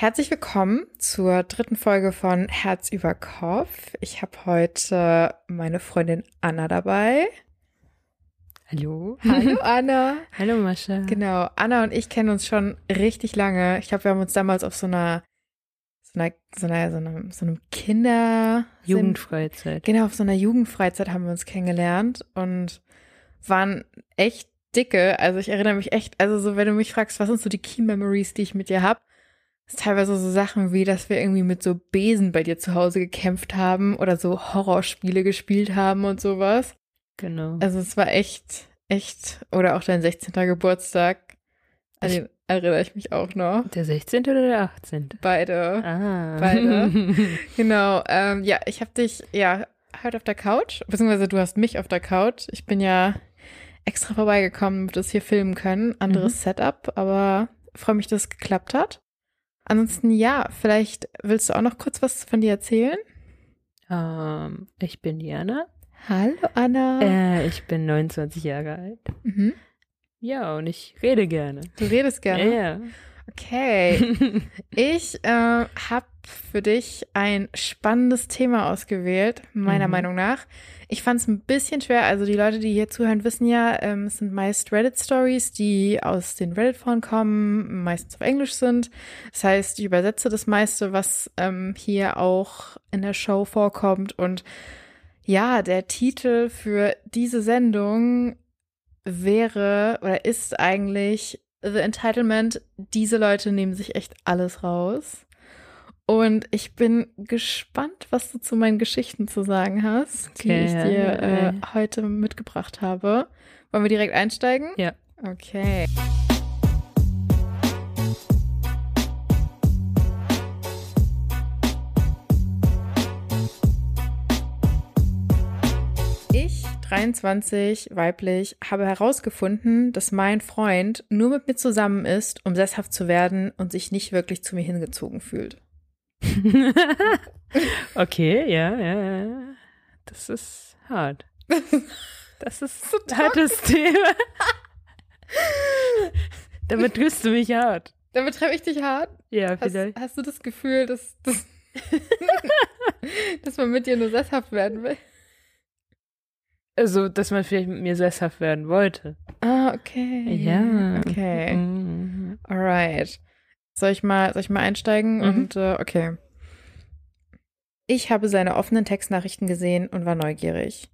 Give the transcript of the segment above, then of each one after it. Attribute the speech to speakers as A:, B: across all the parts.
A: Herzlich willkommen zur dritten Folge von Herz über Kopf. Ich habe heute meine Freundin Anna dabei.
B: Hallo.
A: Hallo Anna.
B: Hallo Mascha.
A: Genau, Anna und ich kennen uns schon richtig lange. Ich glaube, wir haben uns damals auf so einer so einer so einer so einem, so einem Kinder
B: Jugendfreizeit.
A: Genau, auf so einer Jugendfreizeit haben wir uns kennengelernt und waren echt dicke. Also ich erinnere mich echt, also so wenn du mich fragst, was sind so die Key Memories, die ich mit dir habe, teilweise so Sachen wie, dass wir irgendwie mit so Besen bei dir zu Hause gekämpft haben oder so Horrorspiele gespielt haben und sowas.
B: Genau.
A: Also es war echt, echt, oder auch dein 16. Geburtstag. An den erinnere ich mich auch noch.
B: Der 16. oder der 18.?
A: Beide.
B: Ah.
A: Beide. genau. Ähm, ja, ich habe dich ja heute auf der Couch, beziehungsweise du hast mich auf der Couch. Ich bin ja extra vorbeigekommen, damit wir das hier filmen können. Anderes
B: Mhm.
A: Setup, aber freue mich, dass es geklappt hat. Ansonsten ja, vielleicht willst du auch noch kurz was von dir erzählen?
B: ähm, ich bin Diana.
A: Hallo Anna.
B: Äh, ich bin 29 Jahre alt.
A: Mhm.
B: Ja, und ich rede gerne.
A: Du redest gerne.
B: Ja.
A: Okay. Ich äh, habe für dich ein spannendes Thema ausgewählt, meiner
B: Mhm.
A: Meinung nach. Ich fand es ein bisschen schwer. Also die Leute, die hier zuhören, wissen ja, ähm, es sind meist Reddit-Stories, die aus den Reddit-Foren kommen, meistens auf Englisch sind. Das heißt, ich übersetze das meiste, was ähm, hier auch in der Show vorkommt. Und ja, der Titel für diese Sendung wäre oder ist eigentlich The Entitlement. Diese Leute nehmen sich echt alles raus. Und ich bin gespannt, was du zu meinen Geschichten zu sagen hast, die
B: Okay,
A: ich
B: ja,
A: dir äh, heute mitgebracht habe. Wollen wir direkt einsteigen?
B: Ja.
A: Okay. 23, weiblich, habe herausgefunden, dass mein Freund nur mit mir zusammen ist, um sesshaft zu werden und sich nicht wirklich zu mir hingezogen fühlt.
B: okay, ja, ja, ja. Das ist hart. Das ist
A: So
B: ein hartes Thema. Damit triffst du mich hart.
A: Damit treffe ich dich hart.
B: Ja,
A: Hast,
B: vielleicht.
A: hast du das Gefühl, dass, dass, dass man mit dir nur sesshaft werden will?
B: Also, dass man vielleicht mit mir sesshaft werden wollte.
A: Ah, okay.
B: Ja.
A: Okay.
B: Mhm.
A: Alright. Soll ich mal, soll ich mal einsteigen?
B: Mhm.
A: Und äh, okay. Ich habe seine offenen Textnachrichten gesehen und war neugierig.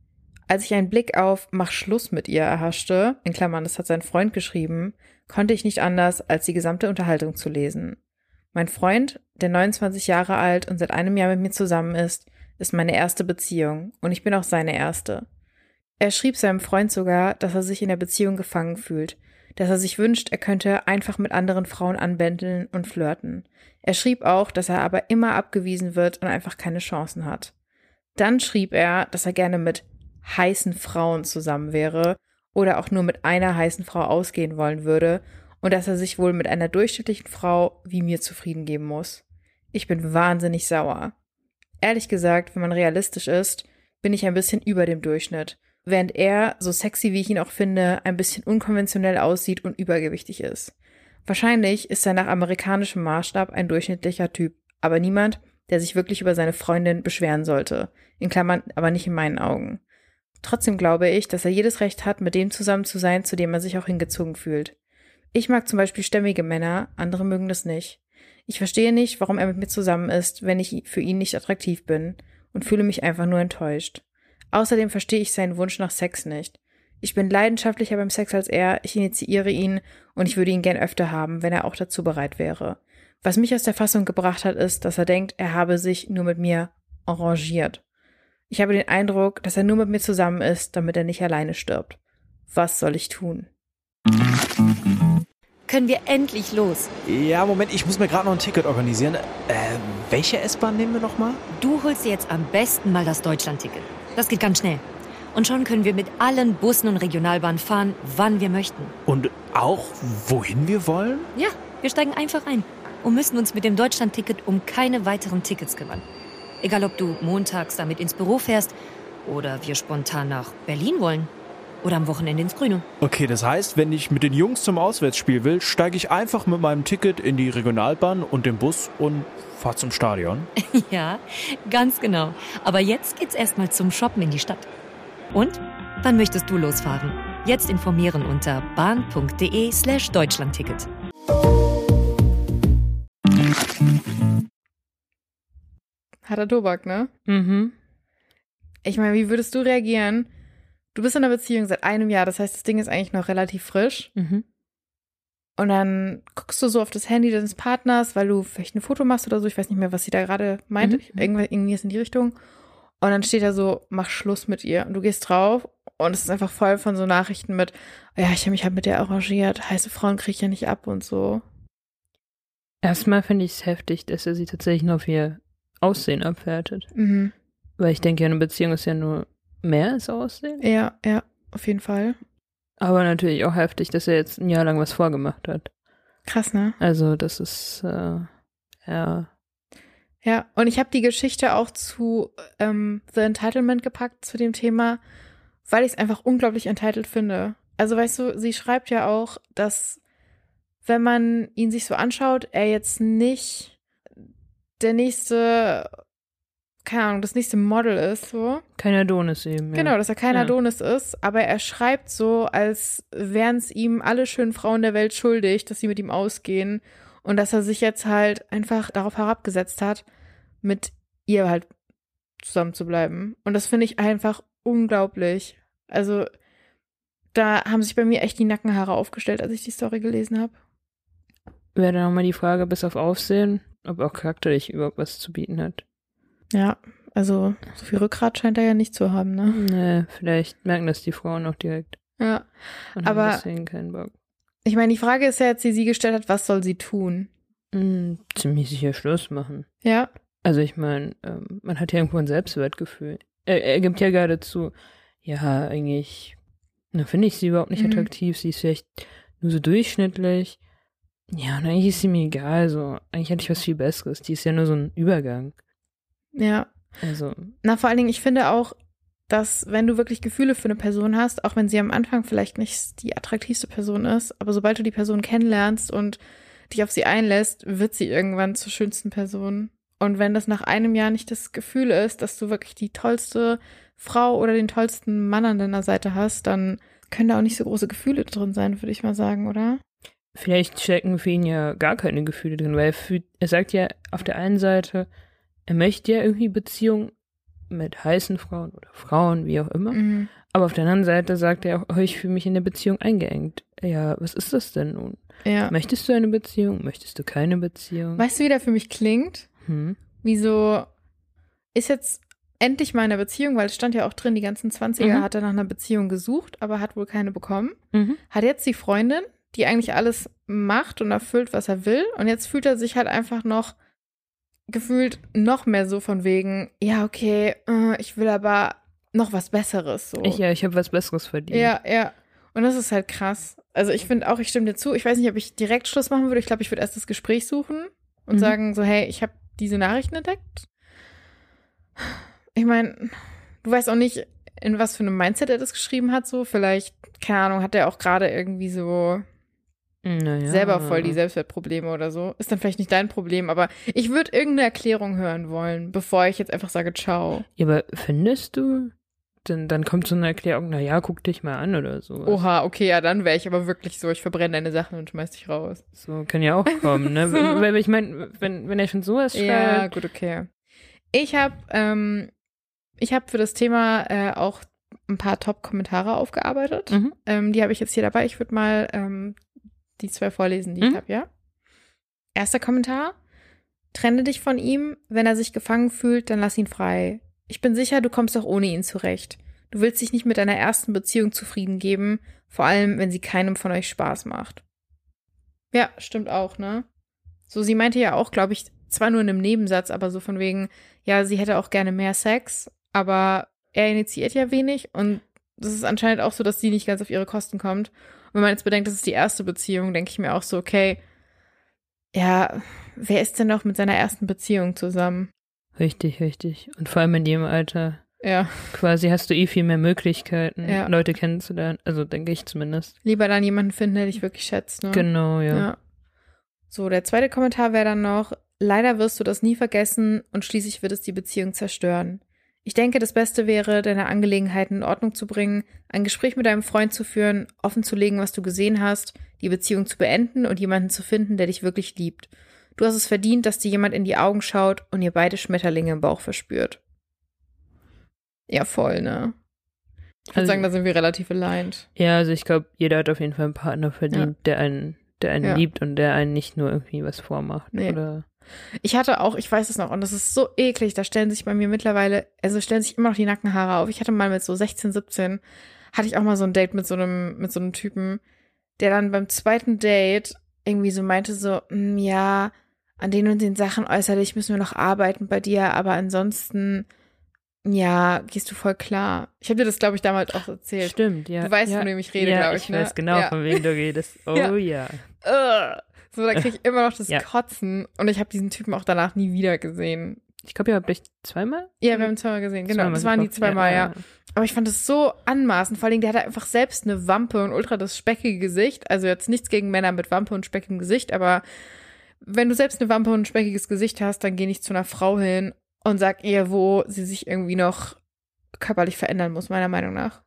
A: Als ich einen Blick auf Mach Schluss mit ihr erhaschte, in Klammern, das hat sein Freund geschrieben, konnte ich nicht anders, als die gesamte Unterhaltung zu lesen. Mein Freund, der 29 Jahre alt und seit einem Jahr mit mir zusammen ist, ist meine erste Beziehung und ich bin auch seine erste. Er schrieb seinem Freund sogar, dass er sich in der Beziehung gefangen fühlt, dass er sich wünscht, er könnte einfach mit anderen Frauen anbändeln und flirten. Er schrieb auch, dass er aber immer abgewiesen wird und einfach keine Chancen hat. Dann schrieb er, dass er gerne mit heißen Frauen zusammen wäre oder auch nur mit einer heißen Frau ausgehen wollen würde und dass er sich wohl mit einer durchschnittlichen Frau wie mir zufrieden geben muss. Ich bin wahnsinnig sauer. Ehrlich gesagt, wenn man realistisch ist, bin ich ein bisschen über dem Durchschnitt, während er, so sexy wie ich ihn auch finde, ein bisschen unkonventionell aussieht und übergewichtig ist. Wahrscheinlich ist er nach amerikanischem Maßstab ein durchschnittlicher Typ, aber niemand, der sich wirklich über seine Freundin beschweren sollte. In Klammern, aber nicht in meinen Augen. Trotzdem glaube ich, dass er jedes Recht hat, mit dem zusammen zu sein, zu dem er sich auch hingezogen fühlt. Ich mag zum Beispiel stämmige Männer, andere mögen das nicht. Ich verstehe nicht, warum er mit mir zusammen ist, wenn ich für ihn nicht attraktiv bin und fühle mich einfach nur enttäuscht. Außerdem verstehe ich seinen Wunsch nach Sex nicht. Ich bin leidenschaftlicher beim Sex als er, ich initiiere ihn und ich würde ihn gern öfter haben, wenn er auch dazu bereit wäre. Was mich aus der Fassung gebracht hat, ist, dass er denkt, er habe sich nur mit mir arrangiert. Ich habe den Eindruck, dass er nur mit mir zusammen ist, damit er nicht alleine stirbt. Was soll ich tun?
C: Können wir endlich los?
D: Ja, Moment, ich muss mir gerade noch ein Ticket organisieren. Äh, welche S-Bahn nehmen wir nochmal?
C: Du holst dir jetzt am besten mal das Deutschlandticket. Das geht ganz schnell. Und schon können wir mit allen Bussen und Regionalbahnen fahren, wann wir möchten.
D: Und auch, wohin wir wollen?
C: Ja, wir steigen einfach ein und müssen uns mit dem Deutschlandticket um keine weiteren Tickets kümmern. Egal, ob du montags damit ins Büro fährst oder wir spontan nach Berlin wollen. Oder am Wochenende ins Grüne.
D: Okay, das heißt, wenn ich mit den Jungs zum Auswärtsspiel will, steige ich einfach mit meinem Ticket in die Regionalbahn und den Bus und fahre zum Stadion.
C: Ja, ganz genau. Aber jetzt geht's erstmal zum Shoppen in die Stadt. Und? Wann möchtest du losfahren? Jetzt informieren unter bahn.de slash Deutschlandticket.
A: Harter Tobak, ne?
B: Mhm.
A: Ich meine, wie würdest du reagieren? Du bist in einer Beziehung seit einem Jahr, das heißt, das Ding ist eigentlich noch relativ frisch.
B: Mhm.
A: Und dann guckst du so auf das Handy deines Partners, weil du vielleicht ein Foto machst oder so. Ich weiß nicht mehr, was sie da gerade meinte.
B: Mhm.
A: Irgendwie, irgendwie ist in die Richtung. Und dann steht da so, mach Schluss mit ihr. Und du gehst drauf und es ist einfach voll von so Nachrichten mit, ja, ich habe mich halt mit der arrangiert. Heiße Frauen krieg ich ja nicht ab und so.
B: Erstmal finde ich es heftig, dass er sie tatsächlich nur auf ihr Aussehen abwertet.
A: Mhm.
B: Weil ich denke, eine Beziehung ist ja nur mehr als Aussehen.
A: Ja, ja, auf jeden Fall.
B: Aber natürlich auch heftig, dass er jetzt ein Jahr lang was vorgemacht hat.
A: Krass, ne?
B: Also, das ist, äh, ja.
A: Ja, und ich habe die Geschichte auch zu ähm, The Entitlement gepackt zu dem Thema, weil ich es einfach unglaublich entitled finde. Also weißt du, sie schreibt ja auch, dass wenn man ihn sich so anschaut, er jetzt nicht der nächste, keine Ahnung, das nächste Model ist, so.
B: Kein Adonis eben. Ja.
A: Genau, dass er kein
B: Ja.
A: Adonis ist, aber er schreibt so, als wären es ihm alle schönen Frauen der Welt schuldig, dass sie mit ihm ausgehen und dass er sich jetzt halt einfach darauf herabgesetzt hat, mit ihr halt zusammen zu bleiben. Und das finde ich einfach unglaublich. Also da haben sich bei mir echt die Nackenhaare aufgestellt, als ich die Story gelesen habe.
B: Wäre dann nochmal die Frage, bis auf Aufsehen, ob auch charakterlich überhaupt was zu bieten hat.
A: Ja, also so viel Rückgrat scheint er ja nicht zu haben, ne?
B: Nee, vielleicht merken das die Frauen auch direkt.
A: Ja.
B: Und
A: Aber-
B: haben deswegen keinen Bock.
A: Ich meine, die Frage ist ja jetzt, die sie gestellt hat, was soll sie tun?
B: Mm, ziemlich sicher Schluss machen.
A: Ja,
B: Also ich meine, ähm, man hat ja irgendwo ein Selbstwertgefühl. Er, er gibt ja gerade zu, ja, eigentlich, na, finde ich sie überhaupt nicht
A: Mhm.
B: attraktiv. Sie ist vielleicht nur so durchschnittlich. Ja, und eigentlich ist sie mir egal. So, eigentlich hatte ich was viel Besseres. Die ist ja nur so ein Übergang.
A: Ja.
B: Also,
A: Na, vor allen Dingen, ich finde auch, dass wenn du wirklich Gefühle für eine Person hast, auch wenn sie am Anfang vielleicht nicht die attraktivste Person ist, aber sobald du die Person kennenlernst und dich auf sie einlässt, wird sie irgendwann zur schönsten Person. Und wenn das nach einem Jahr nicht das Gefühl ist, dass du wirklich die tollste Frau oder den tollsten Mann an deiner Seite hast, dann können da auch nicht so große Gefühle drin sein, würde ich mal sagen, oder?
B: vielleicht stecken für ihn ja gar keine Gefühle drin, weil er, fühlt, er sagt ja auf der einen Seite, er möchte ja irgendwie Beziehung mit heißen Frauen oder Frauen, wie auch immer.
A: Mhm.
B: Aber auf der anderen Seite sagt er auch, oh, ich fühle mich in der Beziehung eingeengt. Ja, was ist das denn nun?
A: Ja.
B: Möchtest du eine Beziehung? Möchtest du keine Beziehung?
A: Weißt du, wie der für mich klingt?
B: Hm?
A: wie so, ist jetzt endlich mal in einer Beziehung, weil es stand ja auch drin, die ganzen 20er
B: Mhm.
A: hat er nach einer Beziehung gesucht, aber hat wohl keine bekommen.
B: Mhm.
A: Hat jetzt die Freundin, die eigentlich alles macht und erfüllt, was er will. Und jetzt fühlt er sich halt einfach noch gefühlt noch mehr so von wegen, ja, okay, äh, ich will aber noch was Besseres. So.
B: Ich, ja, ich habe was Besseres verdient.
A: Ja, ja. Und das ist halt krass. Also ich finde auch, ich stimme dir zu. Ich weiß nicht, ob ich direkt Schluss machen würde. Ich glaube, ich würde erst das Gespräch suchen und
B: Mhm.
A: sagen so, hey, ich habe diese Nachrichten entdeckt. Ich meine, du weißt auch nicht, in was für einem Mindset er das geschrieben hat. So vielleicht, keine Ahnung, hat er auch gerade irgendwie so
B: Naja.
A: selber voll die Selbstwertprobleme oder so. Ist dann vielleicht nicht dein Problem, aber ich würde irgendeine Erklärung hören wollen, bevor ich jetzt einfach sage, ciao.
B: Ja, aber findest du? Dann, dann kommt so eine Erklärung, naja, guck dich mal an oder so.
A: Oha, okay, ja, dann wäre ich aber wirklich so, ich verbrenne deine Sachen und schmeiß dich raus.
B: So kann ja auch kommen, ne?
A: So.
B: Weil ich meine, wenn, wenn er schon sowas
A: Ja,
B: schreibt,
A: gut, okay. Ich habe ähm, ich habe für das Thema äh, auch ein paar Top-Kommentare aufgearbeitet.
B: Mhm.
A: Ähm, die habe ich jetzt hier dabei. Ich würde mal ähm, die zwei vorlesen, die ich
B: Mhm.
A: habe, ja. Erster Kommentar. Trenne dich von ihm. Wenn er sich gefangen fühlt, dann lass ihn frei. Ich bin sicher, du kommst auch ohne ihn zurecht. Du willst dich nicht mit deiner ersten Beziehung zufrieden geben, vor allem wenn sie keinem von euch Spaß macht. Ja, stimmt auch, ne? So, sie meinte ja auch, glaube ich, zwar nur in einem Nebensatz, aber so von wegen, ja, sie hätte auch gerne mehr Sex, aber er initiiert ja wenig und das ist anscheinend auch so, dass sie nicht ganz auf ihre Kosten kommt. Und wenn man jetzt bedenkt, das ist die erste Beziehung, denke ich mir auch so, okay, ja, wer ist denn noch mit seiner ersten Beziehung zusammen?
B: Richtig, richtig. Und vor allem in dem Alter.
A: Ja.
B: quasi hast du eh viel mehr Möglichkeiten,
A: Ja.
B: Leute kennenzulernen. Also denke ich zumindest.
A: Lieber dann jemanden finden, der dich wirklich schätzt, ne?
B: Genau, ja.
A: Ja. So, der zweite Kommentar wäre dann noch, leider wirst du das nie vergessen und schließlich wird es die Beziehung zerstören. Ich denke, das Beste wäre, deine Angelegenheiten in Ordnung zu bringen, ein Gespräch mit deinem Freund zu führen, offen zu legen, was du gesehen hast, die Beziehung zu beenden und jemanden zu finden, der dich wirklich liebt. Du hast es verdient, dass dir jemand in die Augen schaut und ihr beide Schmetterlinge im Bauch verspürt. Ja, voll, ne? Ich würde
B: Also-
A: sagen, da sind wir relativ aligned.
B: Ja, also ich glaube, jeder hat auf jeden Fall einen Partner verdient, der einen, der einen
A: Ja.
B: liebt und der einen nicht nur irgendwie was vormacht.
A: Nee.
B: Oder
A: Ich hatte auch, ich weiß es noch, und das ist so eklig, da stellen sich bei mir mittlerweile, also stellen sich immer noch die Nackenhaare auf. Ich hatte mal mit so 16, 17, hatte ich auch mal so ein Date mit so einem, mit so einem Typen, der dann beim zweiten Date irgendwie so meinte so, "Mm, ja, an den und den Sachen äußerlich müssen wir noch arbeiten bei dir, aber ansonsten, ja, gehst du voll klar. Ich habe dir das, glaube ich, damals auch erzählt.
B: Stimmt, ja.
A: Du weißt,
B: ja.
A: von wem ich rede,
B: ja,
A: glaube ich,
B: ich
A: ne?
B: weiß genau,
A: Ja.
B: von wem du redest. Oh
A: Ja.
B: ja.
A: So, da kriege ich immer noch das
B: Ja.
A: Kotzen und ich habe diesen Typen auch danach nie wieder gesehen.
B: Ich glaube, ihr habt euch zweimal?
A: Ja, wir haben zweimal gesehen, genau.
B: Zweimal
A: das waren die zweimal, ja. Aber ich fand es so anmaßend. Vor allem, der hatte einfach selbst eine Wampe und ultra das speckige Gesicht. Also jetzt nichts gegen Männer mit Wampe und speckigem Gesicht, aber wenn du selbst eine Wampe und ein speckiges Gesicht hast, dann geh nicht zu einer Frau hin und sag ihr, wo sie sich irgendwie noch körperlich verändern muss, meiner Meinung nach.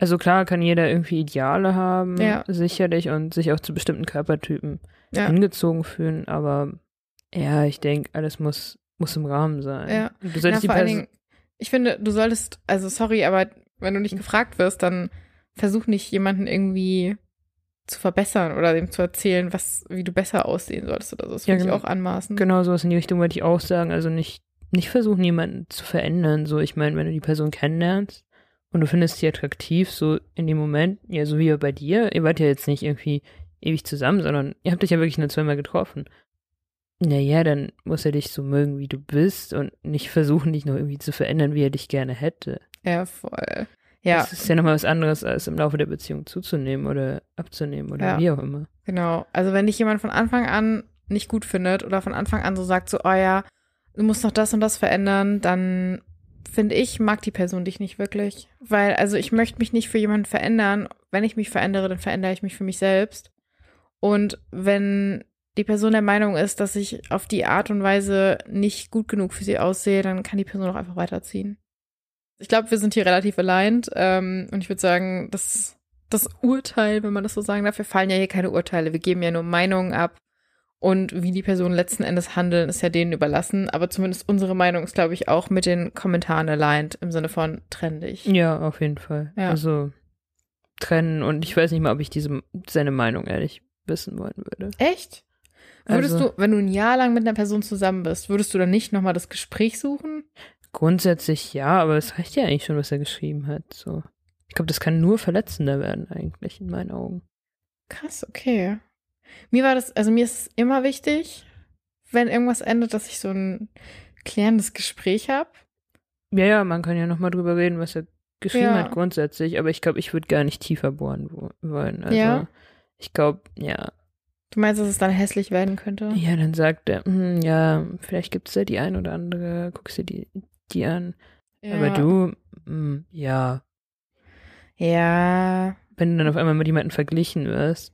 B: Also klar kann jeder irgendwie Ideale haben,
A: Ja.
B: sicherlich, und sich auch zu bestimmten Körpertypen
A: Ja.
B: hingezogen fühlen, aber ja, ich denke, alles muss, muss im Rahmen sein.
A: Ja.
B: Du solltest die
A: vor allen. Dingen, ich finde, du solltest, also sorry, aber wenn du nicht gefragt wirst, dann versuch nicht jemanden irgendwie zu verbessern oder dem zu erzählen, was, wie du besser aussehen solltest oder so. Das
B: Ja,
A: finde ich
B: genau.
A: auch anmaßend.
B: Genau sowas in die Richtung wollte ich auch sagen. Also nicht, nicht versuchen, jemanden zu verändern. So, ich meine, wenn du die Person kennenlernst und du findest sie attraktiv, so in dem Moment, ja, so wie bei dir, ihr wart ja jetzt nicht irgendwie ewig zusammen, sondern ihr habt euch ja wirklich nur zweimal getroffen. Naja, dann muss er dich so mögen, wie du bist und nicht versuchen, dich noch irgendwie zu verändern, wie er dich gerne hätte.
A: Ja, voll. Ja,
B: Das ist ja nochmal was anderes, als im Laufe der Beziehung zuzunehmen oder abzunehmen oder
A: Ja.
B: wie auch immer.
A: genau. Also wenn dich jemand von Anfang an nicht gut findet oder von Anfang an so sagt, so, oh ja, du musst noch das und das verändern, dann finde ich, mag die Person dich nicht wirklich. Weil, also ich möchte mich nicht für jemanden verändern. Wenn ich mich verändere, dann verändere ich mich für mich selbst. Und wenn die Person der Meinung ist, dass ich auf die Art und Weise nicht gut genug für sie aussehe, dann kann die Person auch einfach weiterziehen. Ich glaube, wir sind hier relativ aligned. Ähm, und ich würde sagen, das, das Urteil, wenn man das so sagen darf, wir fallen ja hier keine Urteile. Wir geben ja nur Meinungen ab. Und wie die Personen letzten Endes handeln, ist ja denen überlassen. Aber zumindest unsere Meinung ist, glaube ich, auch mit den Kommentaren aligned im Sinne von trenn dich.
B: Ja, auf jeden Fall.
A: Ja.
B: Also trennen und ich weiß nicht mal, ob ich diese seine Meinung ehrlich wissen wollen würde.
A: Echt? Würdest
B: Also-
A: du, wenn du ein Jahr lang mit einer Person zusammen bist, würdest du dann nicht nochmal das Gespräch suchen?
B: Grundsätzlich ja, aber es reicht ja eigentlich schon, was er geschrieben hat. So. Ich glaube, das kann nur verletzender werden eigentlich in meinen Augen.
A: Krass, okay. Mir war das, also mir ist es immer wichtig, wenn irgendwas endet, dass ich so ein klärendes Gespräch habe.
B: Ja, ja, man kann ja nochmal drüber reden, was er geschrieben
A: Ja.
B: hat grundsätzlich, aber ich glaube, ich würde gar nicht tiefer bohren wo- wollen. Also
A: Ja?
B: ich glaube, ja.
A: Du meinst, dass es dann hässlich werden könnte?
B: Ja, dann sagt er, hm, ja, vielleicht gibt es da die ein oder andere, guckst dir die, die an.
A: Ja.
B: Aber du, hm, ja,
A: Ja.
B: wenn du dann auf einmal mit jemandem verglichen wirst,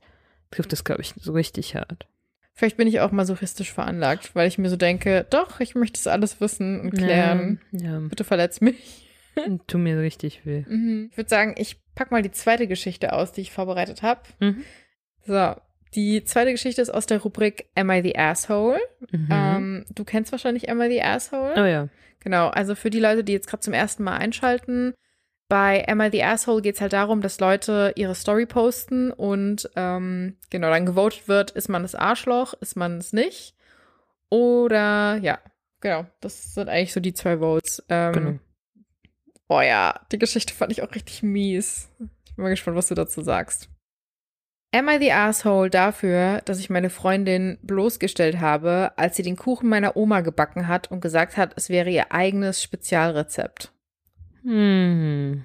B: trifft das, glaube ich, so richtig hart.
A: Vielleicht bin ich auch masochistisch veranlagt, weil ich mir so denke, doch, ich möchte das alles wissen und klären.
B: Ja,
A: Bitte verletz mich.
B: ja. tu mir richtig weh.
A: Mhm. Ich würde sagen, ich pack mal die zweite Geschichte aus, die ich vorbereitet habe.
B: Mhm.
A: So, die zweite Geschichte ist aus der Rubrik Am I the Asshole?
B: Mhm.
A: Ähm, du kennst wahrscheinlich Am I the Asshole?
B: oh ja.
A: Genau, also für die Leute, die jetzt gerade zum ersten Mal einschalten, bei Am I the Asshole geht es halt darum, dass Leute ihre Story posten und ähm, genau dann gewotet wird, ist man das Arschloch, ist man es nicht? Oder ja, genau, das sind eigentlich so die zwei Votes. Ähm,
B: Genau.
A: Oh ja, die Geschichte fand ich auch richtig mies. Ich bin mal gespannt, was du dazu sagst. Am I the asshole dafür, dass ich meine Freundin bloßgestellt habe, als sie den Kuchen meiner Oma gebacken hat und gesagt hat, es wäre ihr eigenes Spezialrezept?
B: Hm.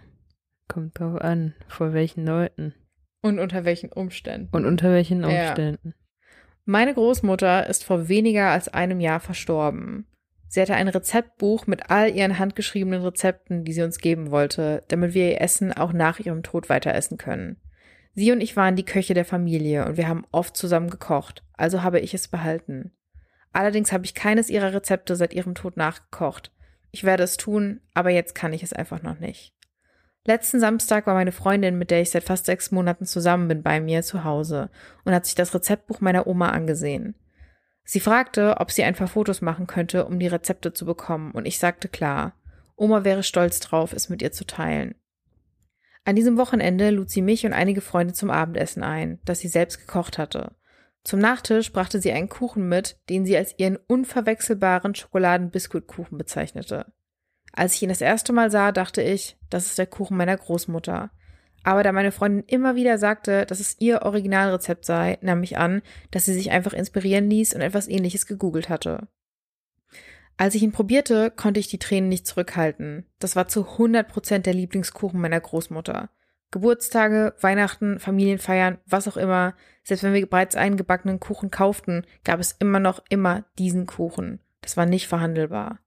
B: Kommt drauf an, vor welchen Leuten
A: Und unter welchen Umständen?
B: und unter welchen
A: Ja.
B: Umständen.
A: Meine Großmutter ist vor weniger als einem Jahr verstorben. Sie hatte ein Rezeptbuch mit all ihren handgeschriebenen Rezepten, die sie uns geben wollte, damit wir ihr Essen auch nach ihrem Tod weiter essen können. Sie und ich waren die Köche der Familie und wir haben oft zusammen gekocht, also habe ich es behalten. Allerdings habe ich keines ihrer Rezepte seit ihrem Tod nachgekocht. Ich werde es tun, aber jetzt kann ich es einfach noch nicht. Letzten Samstag war meine Freundin, mit der ich seit fast sechs Monaten zusammen bin, bei mir zu Hause und hat sich das Rezeptbuch meiner Oma angesehen. Sie fragte, ob sie ein paar Fotos machen könnte, um die Rezepte zu bekommen, und ich sagte klar. Oma wäre stolz drauf, es mit ihr zu teilen. An diesem Wochenende lud sie mich und einige Freunde zum Abendessen ein, das sie selbst gekocht hatte. Zum Nachtisch brachte sie einen Kuchen mit, den sie als ihren unverwechselbaren Schokoladenbiskuitkuchen bezeichnete. Als ich ihn das erste Mal sah, dachte ich, das ist der Kuchen meiner Großmutter. Aber da meine Freundin immer wieder sagte, dass es ihr Originalrezept sei, nahm ich an, dass sie sich einfach inspirieren ließ und etwas ähnliches gegoogelt hatte. Als ich ihn probierte, konnte ich die Tränen nicht zurückhalten. Das war zu 100 Prozent der Lieblingskuchen meiner Großmutter. Geburtstage, Weihnachten, Familienfeiern, was auch immer, selbst wenn wir bereits einen gebackenen Kuchen kauften, gab es immer noch immer diesen Kuchen. Das war nicht verhandelbar.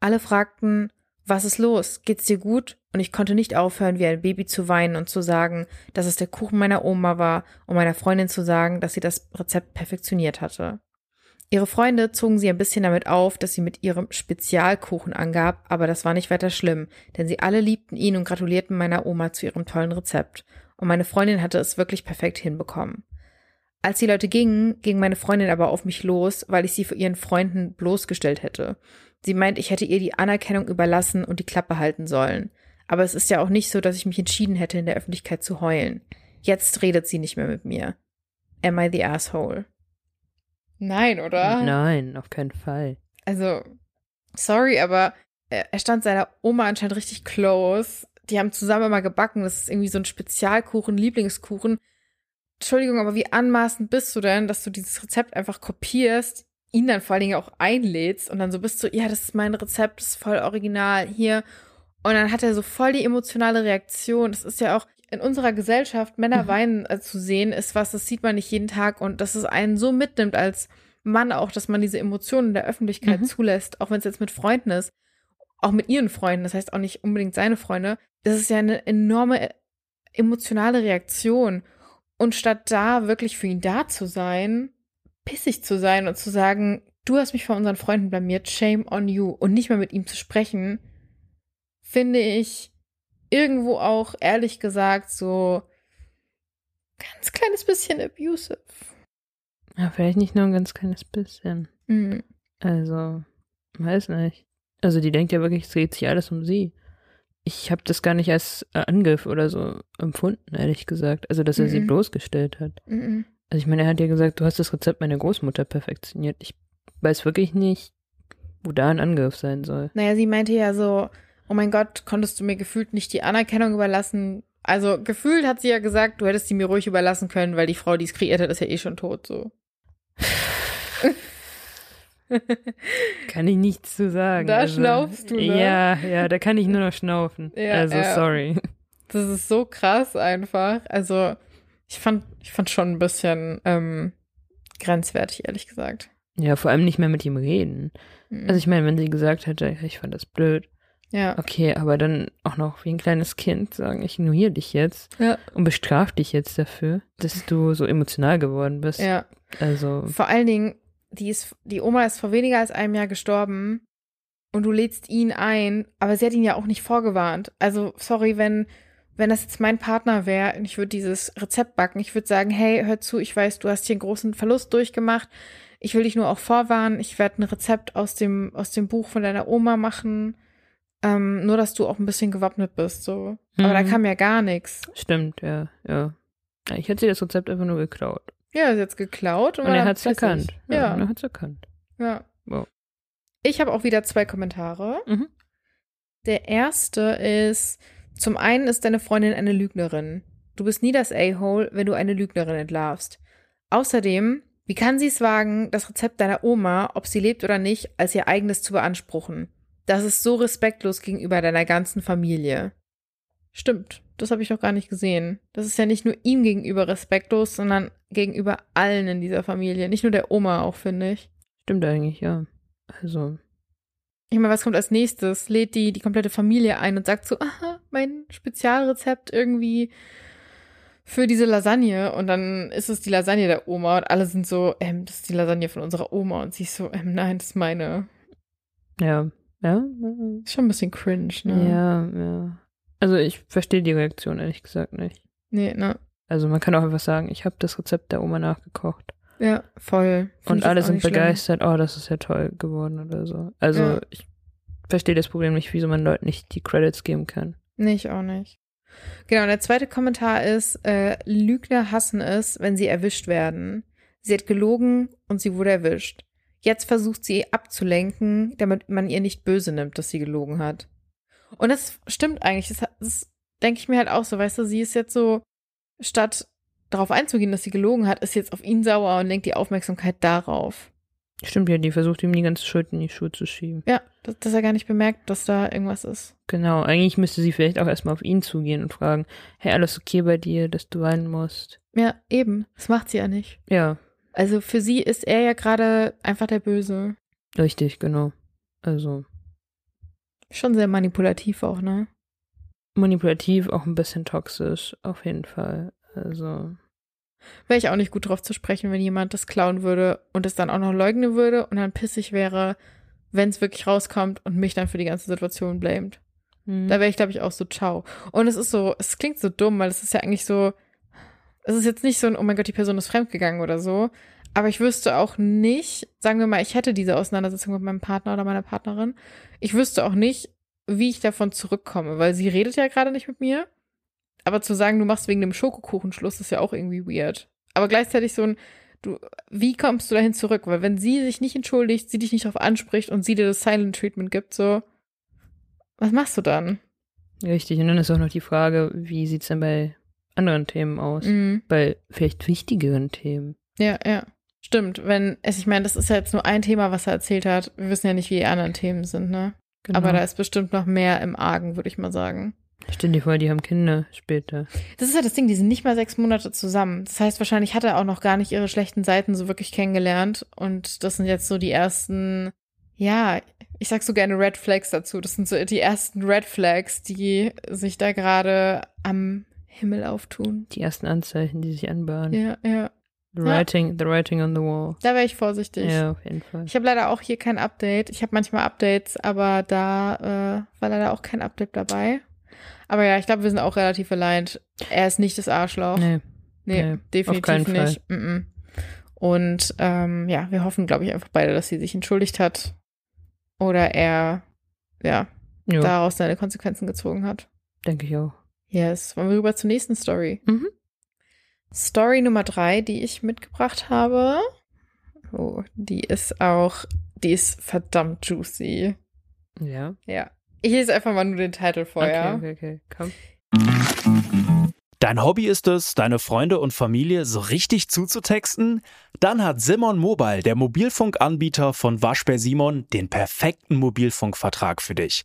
A: Alle fragten, was ist los? Geht's dir gut? Und ich konnte nicht aufhören, wie ein Baby zu weinen und zu sagen, dass es der Kuchen meiner Oma war, um meiner Freundin zu sagen, dass sie das Rezept perfektioniert hatte. Ihre Freunde zogen sie ein bisschen damit auf, dass sie mit ihrem Spezialkuchen angab, aber das war nicht weiter schlimm, denn sie alle liebten ihn und gratulierten meiner Oma zu ihrem tollen Rezept. Und meine Freundin hatte es wirklich perfekt hinbekommen. Als die Leute gingen, ging meine Freundin aber auf mich los, weil ich sie für ihren Freunden bloßgestellt hätte. Sie meint, ich hätte ihr die Anerkennung überlassen und die Klappe halten sollen. Aber es ist ja auch nicht so, dass ich mich entschieden hätte, in der Öffentlichkeit zu heulen. Jetzt redet sie nicht mehr mit mir. Am I the asshole? Nein, oder?
B: Nein, auf keinen Fall.
A: Also, sorry, aber er stand seiner Oma anscheinend richtig close. Die haben zusammen immer gebacken. Das ist irgendwie so ein Spezialkuchen, Lieblingskuchen. Entschuldigung, aber wie anmaßend bist du denn, dass du dieses Rezept einfach kopierst, ihn dann vor allen Dingen auch einlädst und dann so bist du, ja, das ist mein Rezept, das ist voll original, hier. Und dann hat er so voll die emotionale Reaktion. Das ist ja auch in unserer Gesellschaft, Männer mhm. weinen äh, zu sehen, ist was, das sieht man nicht jeden Tag und dass es einen so mitnimmt als Mann auch, dass man diese Emotionen in der Öffentlichkeit mhm. zulässt, auch wenn es jetzt mit Freunden ist, auch mit ihren Freunden, das heißt auch nicht unbedingt seine Freunde. Das ist ja eine enorme äh, emotionale Reaktion. Und statt da wirklich für ihn da zu sein, pissig zu sein und zu sagen, du hast mich vor unseren Freunden blamiert, shame on you und nicht mehr mit ihm zu sprechen, finde ich irgendwo auch ehrlich gesagt so ganz kleines bisschen abusive.
B: Ja, vielleicht nicht nur ein ganz kleines bisschen. Mhm. Also, weiß nicht. Also die denkt ja wirklich, es dreht sich alles um sie. Ich habe das gar nicht als Angriff oder so empfunden, ehrlich gesagt. Also, dass er mhm. sie bloßgestellt hat. Mhm. Also ich meine, er hat ja gesagt, du hast das Rezept meiner Großmutter perfektioniert. Ich weiß wirklich nicht, wo da ein Angriff sein soll.
A: Naja, sie meinte ja so, oh mein Gott, konntest du mir gefühlt nicht die Anerkennung überlassen. Also gefühlt hat sie ja gesagt, du hättest sie mir ruhig überlassen können, weil die Frau, die es kreiert hat, ist ja eh schon tot, so.
B: kann ich nichts zu sagen.
A: Da also, schnaufst du, ne?
B: Ja, ja, da kann ich nur noch schnaufen. Ja, also, ja. sorry.
A: Das ist so krass einfach. Also, ich fand, ich fand schon ein bisschen ähm, grenzwertig, ehrlich gesagt.
B: Ja, vor allem nicht mehr mit ihm reden. Mhm. Also ich meine, wenn sie gesagt hätte, ich fand das blöd.
A: Ja.
B: Okay, aber dann auch noch wie ein kleines Kind sagen, ich ignoriere dich jetzt
A: ja.
B: und bestrafe dich jetzt dafür, dass du so emotional geworden bist.
A: Ja.
B: Also.
A: Vor allen Dingen, die ist, die Oma ist vor weniger als einem Jahr gestorben und du lädst ihn ein, aber sie hat ihn ja auch nicht vorgewarnt. Also, sorry, wenn wenn das jetzt mein Partner wäre und ich würde dieses Rezept backen, ich würde sagen, hey, hör zu, ich weiß, du hast hier einen großen Verlust durchgemacht. Ich will dich nur auch vorwarnen. Ich werde ein Rezept aus dem, aus dem Buch von deiner Oma machen. Ähm, nur, dass du auch ein bisschen gewappnet bist, so. Mhm. Aber da mhm. kam ja gar nichts.
B: Stimmt, ja, ja. Ich hätte sie das Rezept einfach nur geklaut.
A: Ja, sie hat's geklaut.
B: Und, und er hat's erkannt.
A: Ja, ja.
B: er hat's erkannt.
A: Ja.
B: Wow.
A: Ich habe auch wieder zwei Kommentare.
B: Mhm.
A: Der erste ist, zum einen ist deine Freundin eine Lügnerin. Du bist nie das A-Hole, wenn du eine Lügnerin entlarvst. Außerdem, wie kann sie es wagen, das Rezept deiner Oma, ob sie lebt oder nicht, als ihr eigenes zu beanspruchen? Das ist so respektlos gegenüber deiner ganzen Familie. Stimmt, das habe ich noch gar nicht gesehen. Das ist ja nicht nur ihm gegenüber respektlos, sondern gegenüber allen in dieser Familie. Nicht nur der Oma auch, finde ich.
B: Stimmt eigentlich, ja. Also,
A: Ich meine, was kommt als nächstes? Lädt die die komplette Familie ein und sagt so, aha, mein Spezialrezept irgendwie für diese Lasagne und dann ist es die Lasagne der Oma und alle sind so, ähm, das ist die Lasagne von unserer Oma und sie ist so, ähm, nein, das ist meine.
B: Ja. Ja.
A: Ist schon ein bisschen cringe, ne?
B: Ja, ja. Also ich verstehe die Reaktion ehrlich gesagt nicht.
A: Nee, ne?
B: Also man kann auch einfach sagen, ich habe das Rezept der Oma nachgekocht.
A: Ja, voll. Find
B: Und alle sind
A: nicht schlimm.
B: begeistert, oh, das ist ja toll geworden oder so. Also
A: Ja.
B: ich verstehe das Problem nicht, wieso man Leuten nicht die Credits geben kann.
A: Nee, ich auch nicht. Genau, und der zweite Kommentar ist, äh, Lügner hassen es, wenn sie erwischt werden. Sie hat gelogen und sie wurde erwischt. Jetzt versucht sie abzulenken, damit man ihr nicht böse nimmt, dass sie gelogen hat. Und das stimmt eigentlich. Das, das denke ich mir halt auch so, weißt du, sie ist jetzt so, statt darauf einzugehen, dass sie gelogen hat, ist jetzt auf ihn sauer und lenkt die Aufmerksamkeit darauf.
B: Stimmt ja, die versucht ihm die ganze Schuld in die Schuhe zu schieben.
A: Ja, dass, dass er gar nicht bemerkt, dass da irgendwas ist.
B: Genau, eigentlich müsste sie vielleicht auch erstmal auf ihn zugehen und fragen, hey, alles okay bei dir, dass du weinen musst?
A: Ja, eben. Das macht sie ja nicht.
B: Ja,
A: Also für sie ist er ja gerade einfach der Böse.
B: richtig, genau. Also
A: Schon sehr manipulativ auch, ne?
B: manipulativ, auch ein bisschen toxisch, auf jeden Fall. Also,
A: Wäre ich auch nicht gut drauf zu sprechen, wenn jemand das klauen würde und es dann auch noch leugnen würde und dann pissig wäre, wenn es wirklich rauskommt und mich dann für die ganze Situation blamet.
B: hm.
A: Da wäre ich, glaube ich, auch so ciao. Und es ist so, es klingt so dumm, weil es ist ja eigentlich so, es ist jetzt nicht so ein, oh mein Gott, die Person ist fremdgegangen oder so. Aber ich wüsste auch nicht, sagen wir mal, ich hätte diese Auseinandersetzung mit meinem Partner oder meiner Partnerin. Ich wüsste auch nicht, wie ich davon zurückkomme, weil sie redet ja gerade nicht mit mir. Aber zu sagen, du machst wegen dem Schokokuchen Schluss, ist ja auch irgendwie weird. Aber gleichzeitig so ein, du, wie kommst du dahin zurück? Weil wenn sie sich nicht entschuldigt, sie dich nicht darauf anspricht und sie dir das Silent Treatment gibt, so, was machst du dann?
B: richtig. Und dann ist auch noch die Frage, wie sieht's denn bei anderen Themen aus?
A: Mhm.
B: Bei vielleicht wichtigeren Themen.
A: Ja, ja. Stimmt, wenn es, ich meine, das ist ja jetzt nur ein Thema, was er erzählt hat. Wir wissen ja nicht, wie die anderen Themen sind, ne?
B: Genau.
A: Aber da ist bestimmt noch mehr im Argen, würde ich mal sagen.
B: Stell dir vor, die haben Kinder später.
A: Das ist ja das Ding, die sind nicht mal sechs Monate zusammen. Das heißt, wahrscheinlich hat er auch noch gar nicht ihre schlechten Seiten so wirklich kennengelernt. Und das sind jetzt so die ersten, ja, ich sag so gerne Red Flags dazu. Das sind so die ersten Red Flags, die sich da gerade am Himmel auftun.
B: Die ersten Anzeichen, die sich anbahnen.
A: Ja, ja.
B: The,
A: Ja.
B: writing, the writing on the wall.
A: Da wäre ich vorsichtig.
B: Ja, auf jeden Fall.
A: Ich habe leider auch hier kein Update. Ich habe manchmal Updates, aber da äh, war leider auch kein Update dabei. Aber ja, ich glaube, wir sind auch relativ aligned. Er ist nicht das Arschloch.
B: Nee.
A: nee,
B: nee,
A: definitiv
B: auf keinen Fall.
A: nicht. Mm -mm. Und ähm, ja, wir hoffen, glaube ich, einfach beide, dass sie sich entschuldigt hat. Oder er, ja,
B: Ja,
A: daraus seine Konsequenzen gezogen hat.
B: denke ich auch.
A: Yes. Wollen wir rüber zur nächsten Story?
B: Mhm.
A: Story Nummer drei, die ich mitgebracht habe. Oh, die ist auch, die ist verdammt juicy.
B: Ja.
A: Ja. Ich lese einfach mal nur den Titel vor, ja.
B: Okay, okay, okay. Komm.
D: Dein Hobby ist es, deine Freunde und Familie so richtig zuzutexten? Dann hat Simon Mobile, der Mobilfunkanbieter von Waschbär Simon, den perfekten Mobilfunkvertrag für dich.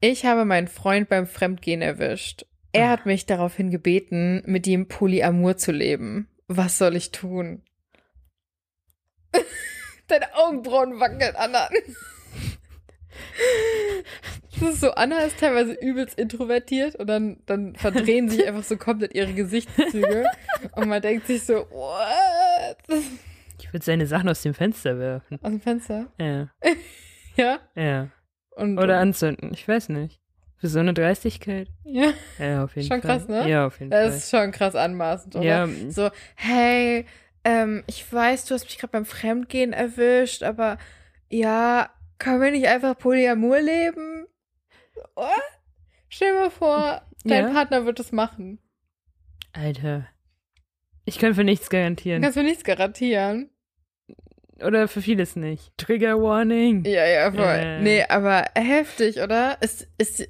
A: Ich habe meinen Freund beim Fremdgehen erwischt. Er hat mich daraufhin gebeten, mit ihm Polyamor zu leben. Was soll ich tun? Deine Augenbrauen wackeln, Anna. Das ist so, Anna ist teilweise übelst introvertiert und dann, dann verdrehen sich einfach so komplett ihre Gesichtszüge und man denkt sich so, what?
B: Ich würde seine Sachen aus dem Fenster werfen.
A: Aus dem Fenster?
B: Ja.
A: Ja?
B: Ja.
A: Und,
B: Oder anzünden. Ich weiß nicht. Für so eine Dreistigkeit?
A: Ja.
B: Ja, auf jeden
A: Schon
B: Fall.
A: krass, ne?
B: Ja, auf jeden
A: Das
B: Fall.
A: ist schon krass anmaßend, oder?
B: Ja,
A: So, hey, ähm, ich weiß, du hast mich gerade beim Fremdgehen erwischt, aber ja, können wir nicht einfach Polyamor leben? Oh? Stell dir mal vor, dein
B: Ja.
A: Partner wird es machen.
B: Alter. Ich kann für nichts
A: Du
B: garantieren.
A: kannst mir nichts garantieren.
B: Oder für vieles nicht. Trigger Warning.
A: Ja, ja, voll.
B: Ja.
A: Nee, aber heftig, oder? Ist, ist,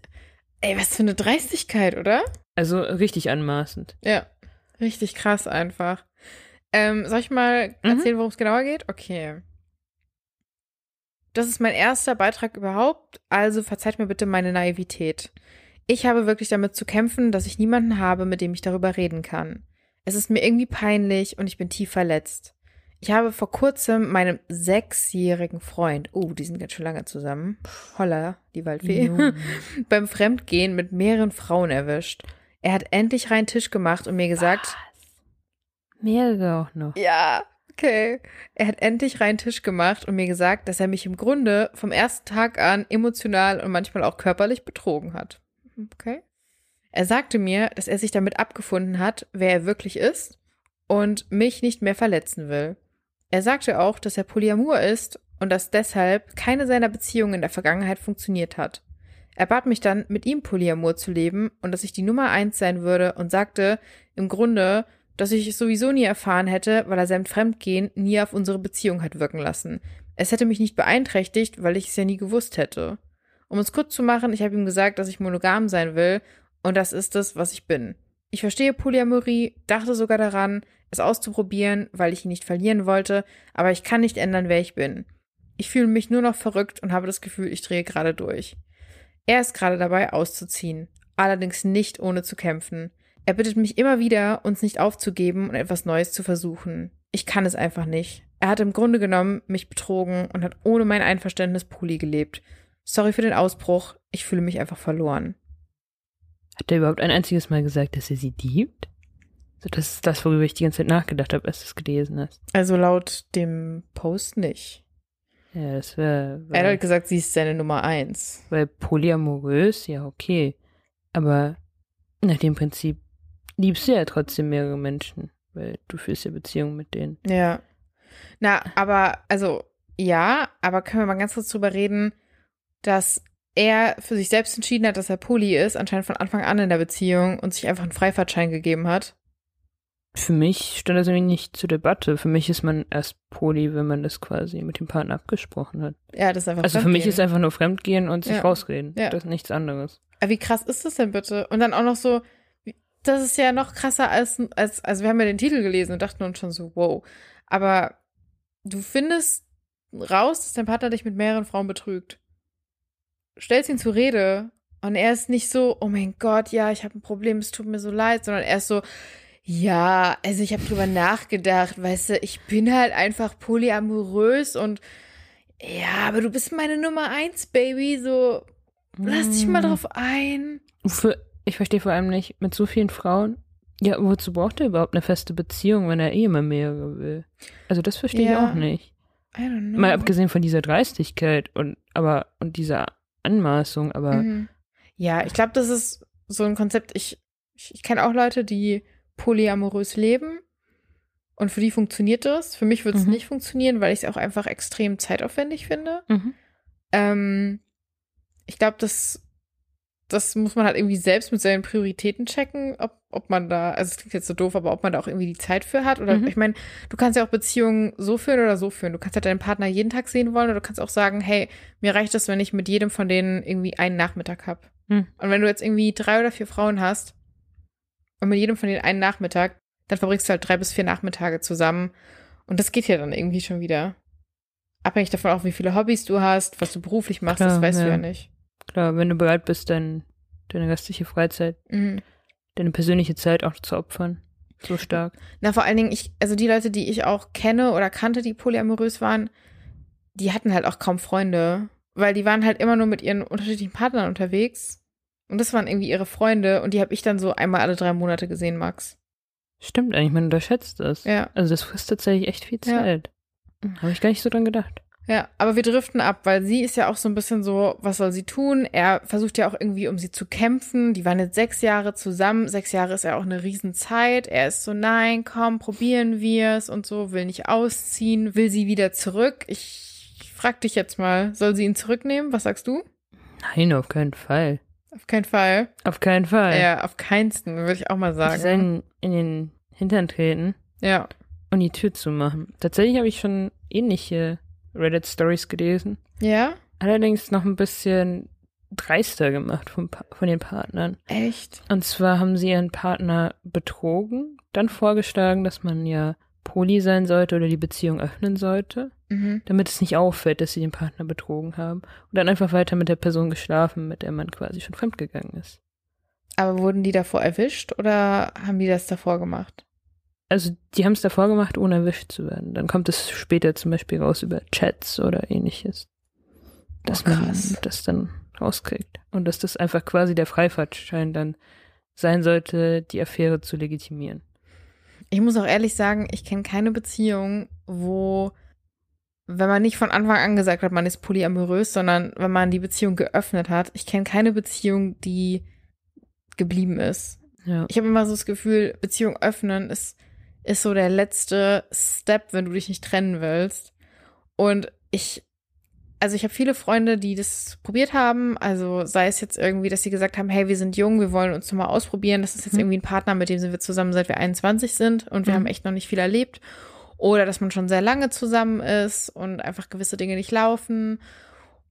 A: ey, was für eine Dreistigkeit, oder?
B: Also richtig anmaßend.
A: Ja, richtig krass einfach. Ähm, soll ich mal
B: Mhm.
A: erzählen, worum es genauer geht? Okay. Das ist mein erster Beitrag überhaupt, also verzeiht mir bitte meine Naivität. Ich habe wirklich damit zu kämpfen, dass ich niemanden habe, mit dem ich darüber reden kann. Es ist mir irgendwie peinlich und ich bin tief verletzt. Ich habe vor kurzem meinem sechsjährigen Freund, oh, die sind ganz schön lange zusammen, holla, die Waldfee,
B: Jo.
A: beim Fremdgehen mit mehreren Frauen erwischt. Er hat endlich reinen Tisch gemacht und mir gesagt,
B: Mehrere auch noch.
A: ja, okay. Er hat endlich reinen Tisch gemacht und mir gesagt, dass er mich im Grunde vom ersten Tag an emotional und manchmal auch körperlich betrogen hat. Okay. Er sagte mir, dass er sich damit abgefunden hat, wer er wirklich ist und mich nicht mehr verletzen will. Er sagte auch, dass er Polyamor ist und dass deshalb keine seiner Beziehungen in der Vergangenheit funktioniert hat. Er bat mich dann, mit ihm Polyamor zu leben und dass ich die Nummer eins sein würde und sagte im Grunde, dass ich es sowieso nie erfahren hätte, weil er sein Fremdgehen nie auf unsere Beziehung hat wirken lassen. Es hätte mich nicht beeinträchtigt, weil ich es ja nie gewusst hätte. Um es kurz zu machen, ich habe ihm gesagt, dass ich monogam sein will und das ist es, was ich bin. Ich verstehe Polyamorie, dachte sogar daran, es auszuprobieren, weil ich ihn nicht verlieren wollte, aber ich kann nicht ändern, wer ich bin. Ich fühle mich nur noch verrückt und habe das Gefühl, ich drehe gerade durch. Er ist gerade dabei, auszuziehen, allerdings nicht ohne zu kämpfen. Er bittet mich immer wieder, uns nicht aufzugeben und etwas Neues zu versuchen. Ich kann es einfach nicht. Er hat im Grunde genommen mich betrogen und hat ohne mein Einverständnis Poly gelebt. Sorry für den Ausbruch, ich fühle mich einfach verloren.
B: Hat er überhaupt ein einziges Mal gesagt, dass er sie liebt? So, das ist das, worüber ich die ganze Zeit nachgedacht habe, als du es gelesen hast.
A: Also laut dem Post nicht.
B: Ja, das wäre.
A: Er hat halt gesagt, sie ist seine Nummer eins.
B: Weil polyamorös, ja, okay. Aber nach dem Prinzip liebst du ja trotzdem mehrere Menschen, weil du führst ja Beziehungen mit denen.
A: Ja. Na, aber, also, ja, aber können wir mal ganz kurz drüber reden, dass er für sich selbst entschieden hat, dass er Poly ist, anscheinend von Anfang an in der Beziehung und sich einfach einen Freifahrtschein gegeben hat.
B: Für mich stand das irgendwie nicht zur Debatte. Für mich ist man erst poly, wenn man das quasi mit dem Partner abgesprochen hat.
A: Ja, das ist einfach
B: Also für mich ist einfach nur Fremdgehen und sich
A: Ja.
B: rausreden.
A: Ja.
B: Das ist nichts anderes.
A: Aber wie krass ist das denn bitte? Und dann auch noch so, das ist ja noch krasser als, als, also wir haben ja den Titel gelesen und dachten uns schon so, wow. Aber du findest raus, dass dein Partner dich mit mehreren Frauen betrügt. Stellst ihn zur Rede und er ist nicht so, oh mein Gott, ja, ich habe ein Problem, es tut mir so leid, sondern er ist so, ja, also ich habe drüber nachgedacht, weißt du, ich bin halt einfach polyamorös und ja, aber du bist meine Nummer eins, Baby, so, lass dich mal
B: Mm.
A: drauf ein.
B: Für, ich verstehe vor allem nicht, mit so vielen Frauen, ja, wozu braucht er überhaupt eine feste Beziehung, wenn er eh immer mehrere will? Also das verstehe
A: Ja.
B: ich auch nicht.
A: I don't know.
B: Mal abgesehen von dieser Dreistigkeit und aber und dieser Anmaßung, aber
A: Mhm. Ja, ich glaube, das ist so ein Konzept. Ich, ich, ich kenne auch Leute, die polyamorös leben und für die funktioniert das. Für mich würde es
B: Mhm.
A: nicht funktionieren, weil ich es auch einfach extrem zeitaufwendig finde.
B: Mhm.
A: Ähm, ich glaube, das, das muss man halt irgendwie selbst mit seinen Prioritäten checken, ob, ob man da, also es klingt jetzt so doof, aber ob man da auch irgendwie die Zeit für hat. Oder
B: Mhm.
A: ich meine, du kannst ja auch Beziehungen so führen oder so führen. Du kannst ja deinen Partner jeden Tag sehen wollen oder du kannst auch sagen, hey, mir reicht es, wenn ich mit jedem von denen irgendwie einen Nachmittag hab.
B: Hm.
A: Und wenn du jetzt irgendwie drei oder vier Frauen hast und mit jedem von denen einen Nachmittag, dann verbringst du halt drei bis vier Nachmittage zusammen. Und das geht ja dann irgendwie schon wieder. Abhängig davon auch, wie viele Hobbys du hast, was du beruflich machst, das
B: Klar,
A: weißt du
B: ja.
A: ja nicht.
B: klar, wenn du bereit bist, dein, deine restliche Freizeit,
A: Mhm.
B: deine persönliche Zeit auch zu opfern. So stark.
A: Na, vor allen Dingen, ich, also die Leute, die ich auch kenne oder kannte, die polyamorös waren, die hatten halt auch kaum Freunde. Weil die waren halt immer nur mit ihren unterschiedlichen Partnern unterwegs. Und das waren irgendwie ihre Freunde. Und die habe ich dann so einmal alle drei Monate gesehen, Max.
B: Stimmt eigentlich, man unterschätzt das.
A: Ja.
B: Also das frisst tatsächlich echt viel
A: Ja.
B: Zeit. Habe ich gar nicht so dran gedacht.
A: Ja, aber wir driften ab, weil sie ist ja auch so ein bisschen so, was soll sie tun? Er versucht ja auch irgendwie, um sie zu kämpfen. Die waren jetzt sechs Jahre zusammen. Sechs Jahre ist ja auch eine Riesenzeit. Er ist so, nein, komm, probieren wir es und so, will nicht ausziehen, will sie wieder zurück. Ich frag dich jetzt mal, soll sie ihn zurücknehmen? Was sagst du?
B: Nein, auf keinen Fall.
A: Auf keinen Fall.
B: Auf keinen Fall.
A: Ja, auf keinsten, würde ich auch mal sagen.
B: sollen in den Hintern treten
A: Ja.
B: und die Tür zumachen. Tatsächlich habe ich schon ähnliche Reddit-Stories gelesen.
A: Ja?
B: Allerdings noch ein bisschen dreister gemacht Pa- von den Partnern.
A: Echt?
B: Und zwar haben sie ihren Partner betrogen, dann vorgeschlagen, dass man ja poly sein sollte oder die Beziehung öffnen sollte,
A: Mhm.
B: damit es nicht auffällt, dass sie den Partner betrogen haben. Und dann einfach weiter mit der Person geschlafen, mit der man quasi schon fremdgegangen ist.
A: Aber wurden die davor erwischt oder haben die das davor gemacht?
B: Also die haben es davor gemacht, ohne erwischt zu werden. Dann kommt es später zum Beispiel raus über Chats oder ähnliches. Dass
A: Oh,
B: man das dann rauskriegt. Und dass das einfach quasi der Freifahrtschein dann sein sollte, die Affäre zu legitimieren.
A: Ich muss auch ehrlich sagen, ich kenne keine Beziehung, wo, wenn man nicht von Anfang an gesagt hat, man ist polyamorös, sondern wenn man die Beziehung geöffnet hat, ich kenne keine Beziehung, die geblieben ist.
B: Ja.
A: Ich habe immer so das Gefühl, Beziehung öffnen ist, ist so der letzte Step, wenn du dich nicht trennen willst. Und ich, also ich habe viele Freunde, die das probiert haben. Also sei es jetzt irgendwie, dass sie gesagt haben, hey, wir sind jung, wir wollen uns nochmal ausprobieren. Das ist jetzt
B: Mhm.
A: irgendwie ein Partner, mit dem sind wir zusammen, seit wir 21 sind und wir
B: Mhm.
A: haben echt noch nicht viel erlebt. Oder dass man schon sehr lange zusammen ist und einfach gewisse Dinge nicht laufen.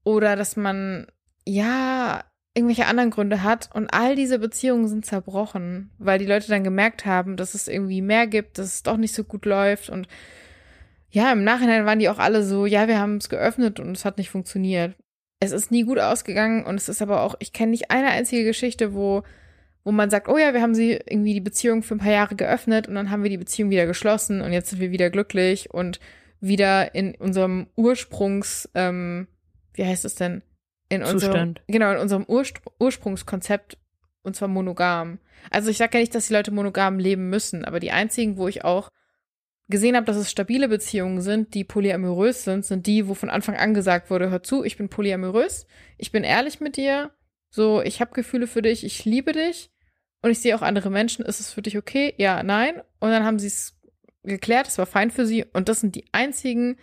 A: Oder dass man, ja, irgendwelche anderen Gründe hat und all diese Beziehungen sind zerbrochen, weil die Leute dann gemerkt haben, dass es irgendwie mehr gibt, dass es doch nicht so gut läuft und ja, im Nachhinein waren die auch alle so, ja, wir haben es geöffnet und es hat nicht funktioniert. Es ist nie gut ausgegangen und es ist aber auch, ich kenne nicht eine einzige Geschichte, wo wo man sagt, oh ja, wir haben sie irgendwie die Beziehung für ein paar Jahre geöffnet und dann haben wir die Beziehung wieder geschlossen und jetzt sind wir wieder glücklich und wieder in unserem Ursprungs, ähm, wie heißt es denn? In unserem,
B: Zustand.
A: genau, in unserem Urspr Ursprungskonzept und zwar monogam. Also ich sage ja nicht, dass die Leute monogam leben müssen, aber die einzigen, wo ich auch gesehen habe, dass es stabile Beziehungen sind, die polyamorös sind, sind die, wo von Anfang an gesagt wurde, hör zu, ich bin polyamorös, ich bin ehrlich mit dir, so, ich habe Gefühle für dich, ich liebe dich und ich sehe auch andere Menschen, ist es für dich okay? Ja, nein. Und dann haben sie es geklärt, es war fein für sie und das sind die einzigen,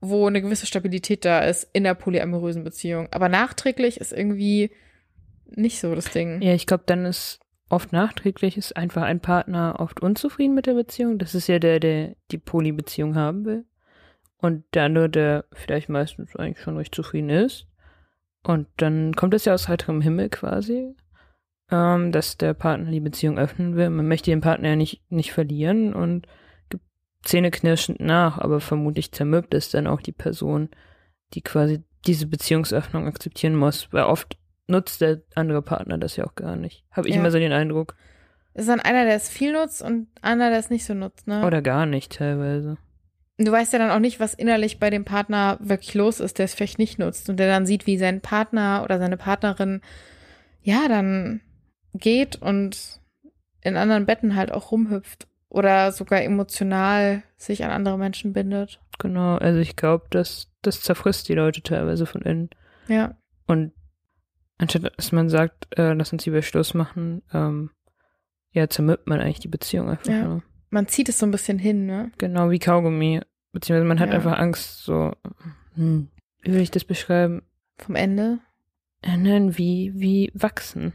A: wo eine gewisse Stabilität da ist in der polyamorösen Beziehung. Aber nachträglich ist irgendwie nicht so das Ding.
B: Ja, ich glaube, dann ist oft nachträglich ist einfach ein Partner oft unzufrieden mit der Beziehung. Das ist ja der, der die Polybeziehung haben will. Und der andere, der vielleicht meistens eigentlich schon recht zufrieden ist. Und dann kommt es ja aus heiterem Himmel quasi, ähm, dass der Partner die Beziehung öffnen will. Man möchte den Partner ja nicht, nicht verlieren und gibt zähneknirschend nach, aber vermutlich zermürbt es dann auch die Person, die quasi diese Beziehungsöffnung akzeptieren muss, weil oft nutzt der andere Partner das ja auch gar nicht. Habe ich
A: Ja.
B: immer so den Eindruck.
A: Ist dann einer, der es viel nutzt und einer, der es nicht so nutzt, ne?
B: Oder gar nicht teilweise.
A: du weißt ja dann auch nicht, was innerlich bei dem Partner wirklich los ist, der es vielleicht nicht nutzt und der dann sieht, wie sein Partner oder seine Partnerin ja dann geht und in anderen Betten halt auch rumhüpft oder sogar emotional sich an andere Menschen bindet.
B: Genau, also ich glaube, das, das zerfrisst die Leute teilweise von innen.
A: Ja.
B: Und anstatt dass man sagt, äh, lass uns lieber Schluss machen, ähm, ja, zermürbt man eigentlich die Beziehung einfach
A: Ja.
B: nur.
A: Man zieht es so ein bisschen hin, ne?
B: Genau wie Kaugummi. Beziehungsweise man hat
A: Ja.
B: einfach Angst, so, hm, wie will ich das beschreiben?
A: Vom Ende.
B: Nein, wie, wie wachsen.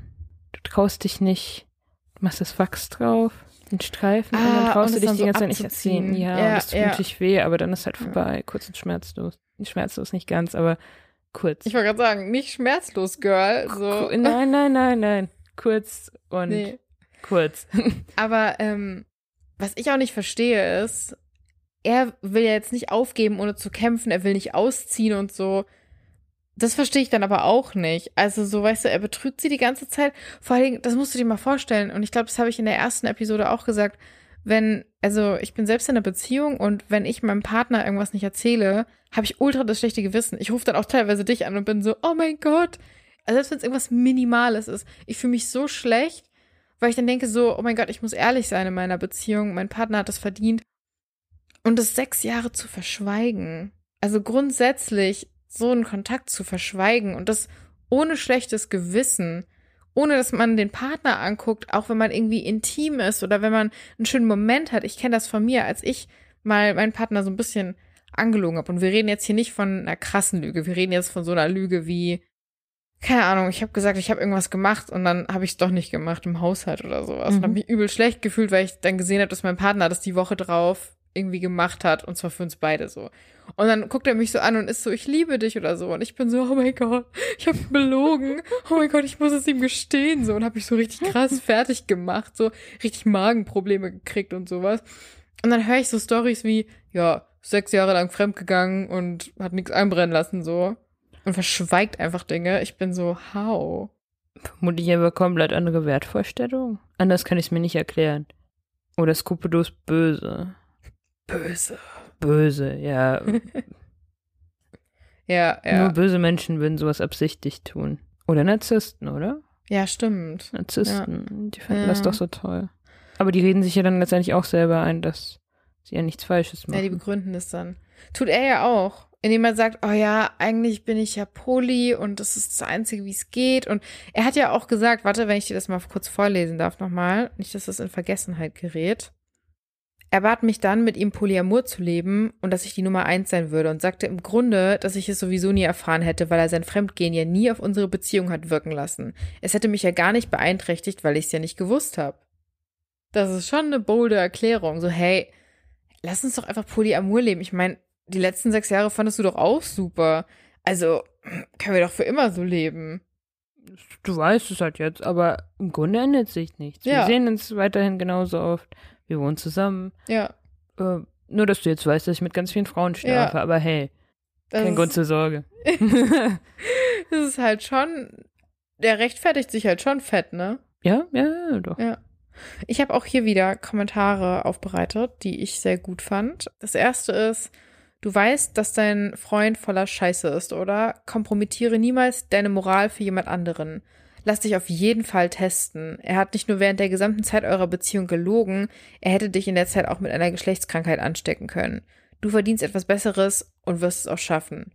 B: Du traust dich nicht, du machst das Wachs drauf, den Streifen, und
A: Ah,
B: dann traust
A: und
B: du dich die ganze Zeit nicht erziehen. Ja,
A: Ja,
B: und das tut
A: ja.
B: natürlich weh, aber dann ist halt
A: Ja.
B: vorbei, kurz und schmerzlos. Schmerzlos nicht ganz, aber kurz.
A: Ich wollte gerade sagen, nicht schmerzlos, Girl. So.
B: Nein, nein, nein, nein. Kurz und
A: Nee.
B: kurz.
A: Aber ähm, was ich auch nicht verstehe ist, er will ja jetzt nicht aufgeben, ohne zu kämpfen. Er will nicht ausziehen und so. Das verstehe ich dann aber auch nicht. Also so, weißt du, er betrügt sie die ganze Zeit. Vor allen Dingen, das musst du dir mal vorstellen. Und ich glaube, das habe ich in der ersten Episode auch gesagt. Wenn, also ich bin selbst in einer Beziehung und wenn ich meinem Partner irgendwas nicht erzähle, habe ich ultra das schlechte Gewissen. Ich rufe dann auch teilweise dich an und bin so, oh mein Gott. Also selbst wenn es irgendwas Minimales ist. Ich fühle mich so schlecht, weil ich dann denke so, oh mein Gott, ich muss ehrlich sein in meiner Beziehung. Mein Partner hat das verdient. Und das sechs Jahre zu verschweigen. Also grundsätzlich so einen Kontakt zu verschweigen und das ohne schlechtes Gewissen, ohne dass man den Partner anguckt, auch wenn man irgendwie intim ist oder wenn man einen schönen Moment hat. Ich kenne das von mir, als ich mal meinen Partner so ein bisschen angelogen habe. Und wir reden jetzt hier nicht von einer krassen Lüge. Wir reden jetzt von so einer Lüge wie, keine Ahnung, ich habe gesagt, ich habe irgendwas gemacht und dann habe ich es doch nicht gemacht im Haushalt oder sowas.
B: Mhm.
A: Und habe mich übel schlecht gefühlt, weil ich dann gesehen habe, dass mein Partner das die Woche drauf irgendwie gemacht hat und zwar für uns beide so. Und dann guckt er mich so an und ist so, ich liebe dich oder so. Und ich bin so, oh mein Gott, ich habe belogen. Oh mein Gott, ich muss es ihm gestehen so und habe mich so richtig krass fertig gemacht, so richtig Magenprobleme gekriegt und sowas. Und dann höre ich so Stories wie, ja, sechs Jahre lang fremdgegangen und hat nichts einbrennen lassen so und verschweigt einfach Dinge. Ich bin so, how?
B: Vermutlich aber komplett andere Wertvorstellungen. Anders kann ich es mir nicht erklären. Oder skrupellos böse.
A: Böse.
B: Böse, ja.
A: Ja,
B: Nur
A: ja.
B: böse Menschen würden sowas absichtlich tun. Oder Narzissten, oder?
A: Ja, stimmt.
B: Narzissten, die finden
A: Ja.
B: das doch so toll. Aber die reden sich ja dann letztendlich auch selber ein, dass sie ja nichts Falsches
A: Ja, die
B: machen.
A: begründen das dann. Tut er ja auch. Indem er sagt, oh ja, eigentlich bin ich ja Poli und das ist das Einzige, wie es geht. Und er hat ja auch gesagt, warte, wenn ich dir das mal kurz vorlesen darf nochmal, nicht, dass das in Vergessenheit gerät. Er bat mich dann, mit ihm Polyamor zu leben und dass ich die Nummer eins sein würde und sagte im Grunde, dass ich es sowieso nie erfahren hätte, weil er sein Fremdgehen ja nie auf unsere Beziehung hat wirken lassen. Es hätte mich ja gar nicht beeinträchtigt, weil ich es ja nicht gewusst habe. Das ist schon eine bolde Erklärung. So, hey, lass uns doch einfach Polyamor leben. Ich meine, die letzten sechs Jahre fandest du doch auch super. Also können wir doch für immer so leben.
B: Du weißt es halt jetzt, aber im Grunde ändert sich nichts. Wir
A: Ja.
B: sehen uns weiterhin genauso oft. Wir wohnen zusammen.
A: Ja.
B: Äh, nur, dass du jetzt weißt, dass ich mit ganz vielen Frauen schlafe. Aber hey,
A: Das
B: kein Grund zur Sorge.
A: Das ist halt schon, der rechtfertigt sich halt schon fett, ne?
B: ja, ja, doch.
A: Ja. Ich habe auch hier wieder Kommentare aufbereitet, die ich sehr gut fand. Das erste ist, du weißt, dass dein Freund voller Scheiße ist, oder? Kompromittiere niemals deine Moral für jemand anderen. Lass dich auf jeden Fall testen. Er hat nicht nur während der gesamten Zeit eurer Beziehung gelogen, er hätte dich in der Zeit auch mit einer Geschlechtskrankheit anstecken können. Du verdienst etwas Besseres und wirst es auch schaffen.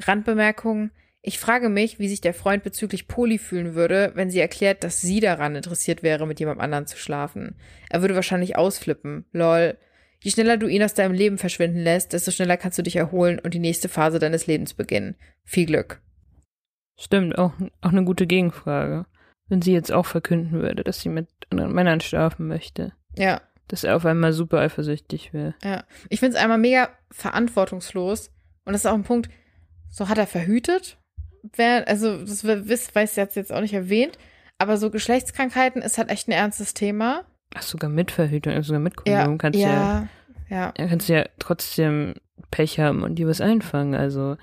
A: Randbemerkung. Ich frage mich, wie sich der Freund bezüglich Poli fühlen würde, wenn sie erklärt, dass sie daran interessiert wäre, mit jemand anderen zu schlafen. Er würde wahrscheinlich ausflippen. Lol. Je schneller du ihn aus deinem Leben verschwinden lässt, desto schneller kannst du dich erholen und die nächste Phase deines Lebens beginnen. Viel Glück.
B: Stimmt, auch, auch eine gute Gegenfrage. Wenn sie jetzt auch verkünden würde, dass sie mit anderen Männern schlafen möchte,
A: Ja,
B: dass er auf einmal super eifersüchtig wäre.
A: ja. Ich finde es einmal mega verantwortungslos. Und das ist auch ein Punkt, so hat er verhütet. Wer, also, das weiß, weiß jetzt jetzt auch nicht erwähnt. Aber so Geschlechtskrankheiten ist halt echt ein ernstes Thema.
B: Ach, sogar mit Verhütung, also sogar mit Kondom kannst du ja,
A: ja, ja.
B: ja, kannst du ja trotzdem Pech haben und dir was einfangen. Also,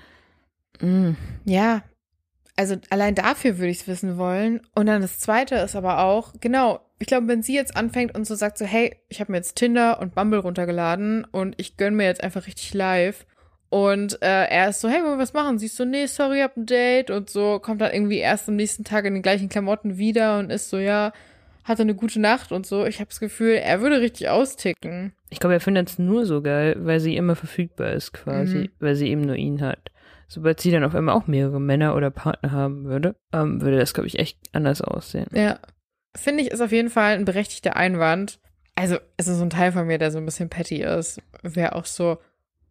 B: mm,
A: Ja, also allein dafür würde ich es wissen wollen. Und dann das Zweite ist aber auch, genau, ich glaube, wenn sie jetzt anfängt und so sagt so, hey, ich habe mir jetzt Tinder und Bumble runtergeladen und ich gönn mir jetzt einfach richtig live. Und äh, er ist so, hey, wollen wir was machen? Sie ist so, nee, sorry, hab ein Date und so, kommt dann irgendwie erst am nächsten Tag in den gleichen Klamotten wieder und ist so, ja, hatte eine gute Nacht und so. Ich habe das Gefühl, er würde richtig austicken.
B: ich glaube, er findet es nur so geil, weil sie immer verfügbar ist quasi,
A: Mhm.
B: weil sie eben nur ihn hat. Sobald sie dann auf einmal auch mehrere Männer oder Partner haben würde, ähm, würde das, glaube ich, echt anders aussehen.
A: Ja. Finde ich, ist auf jeden Fall ein berechtigter Einwand. Also, es ist so ein Teil von mir, der so ein bisschen petty ist. Wäre auch so,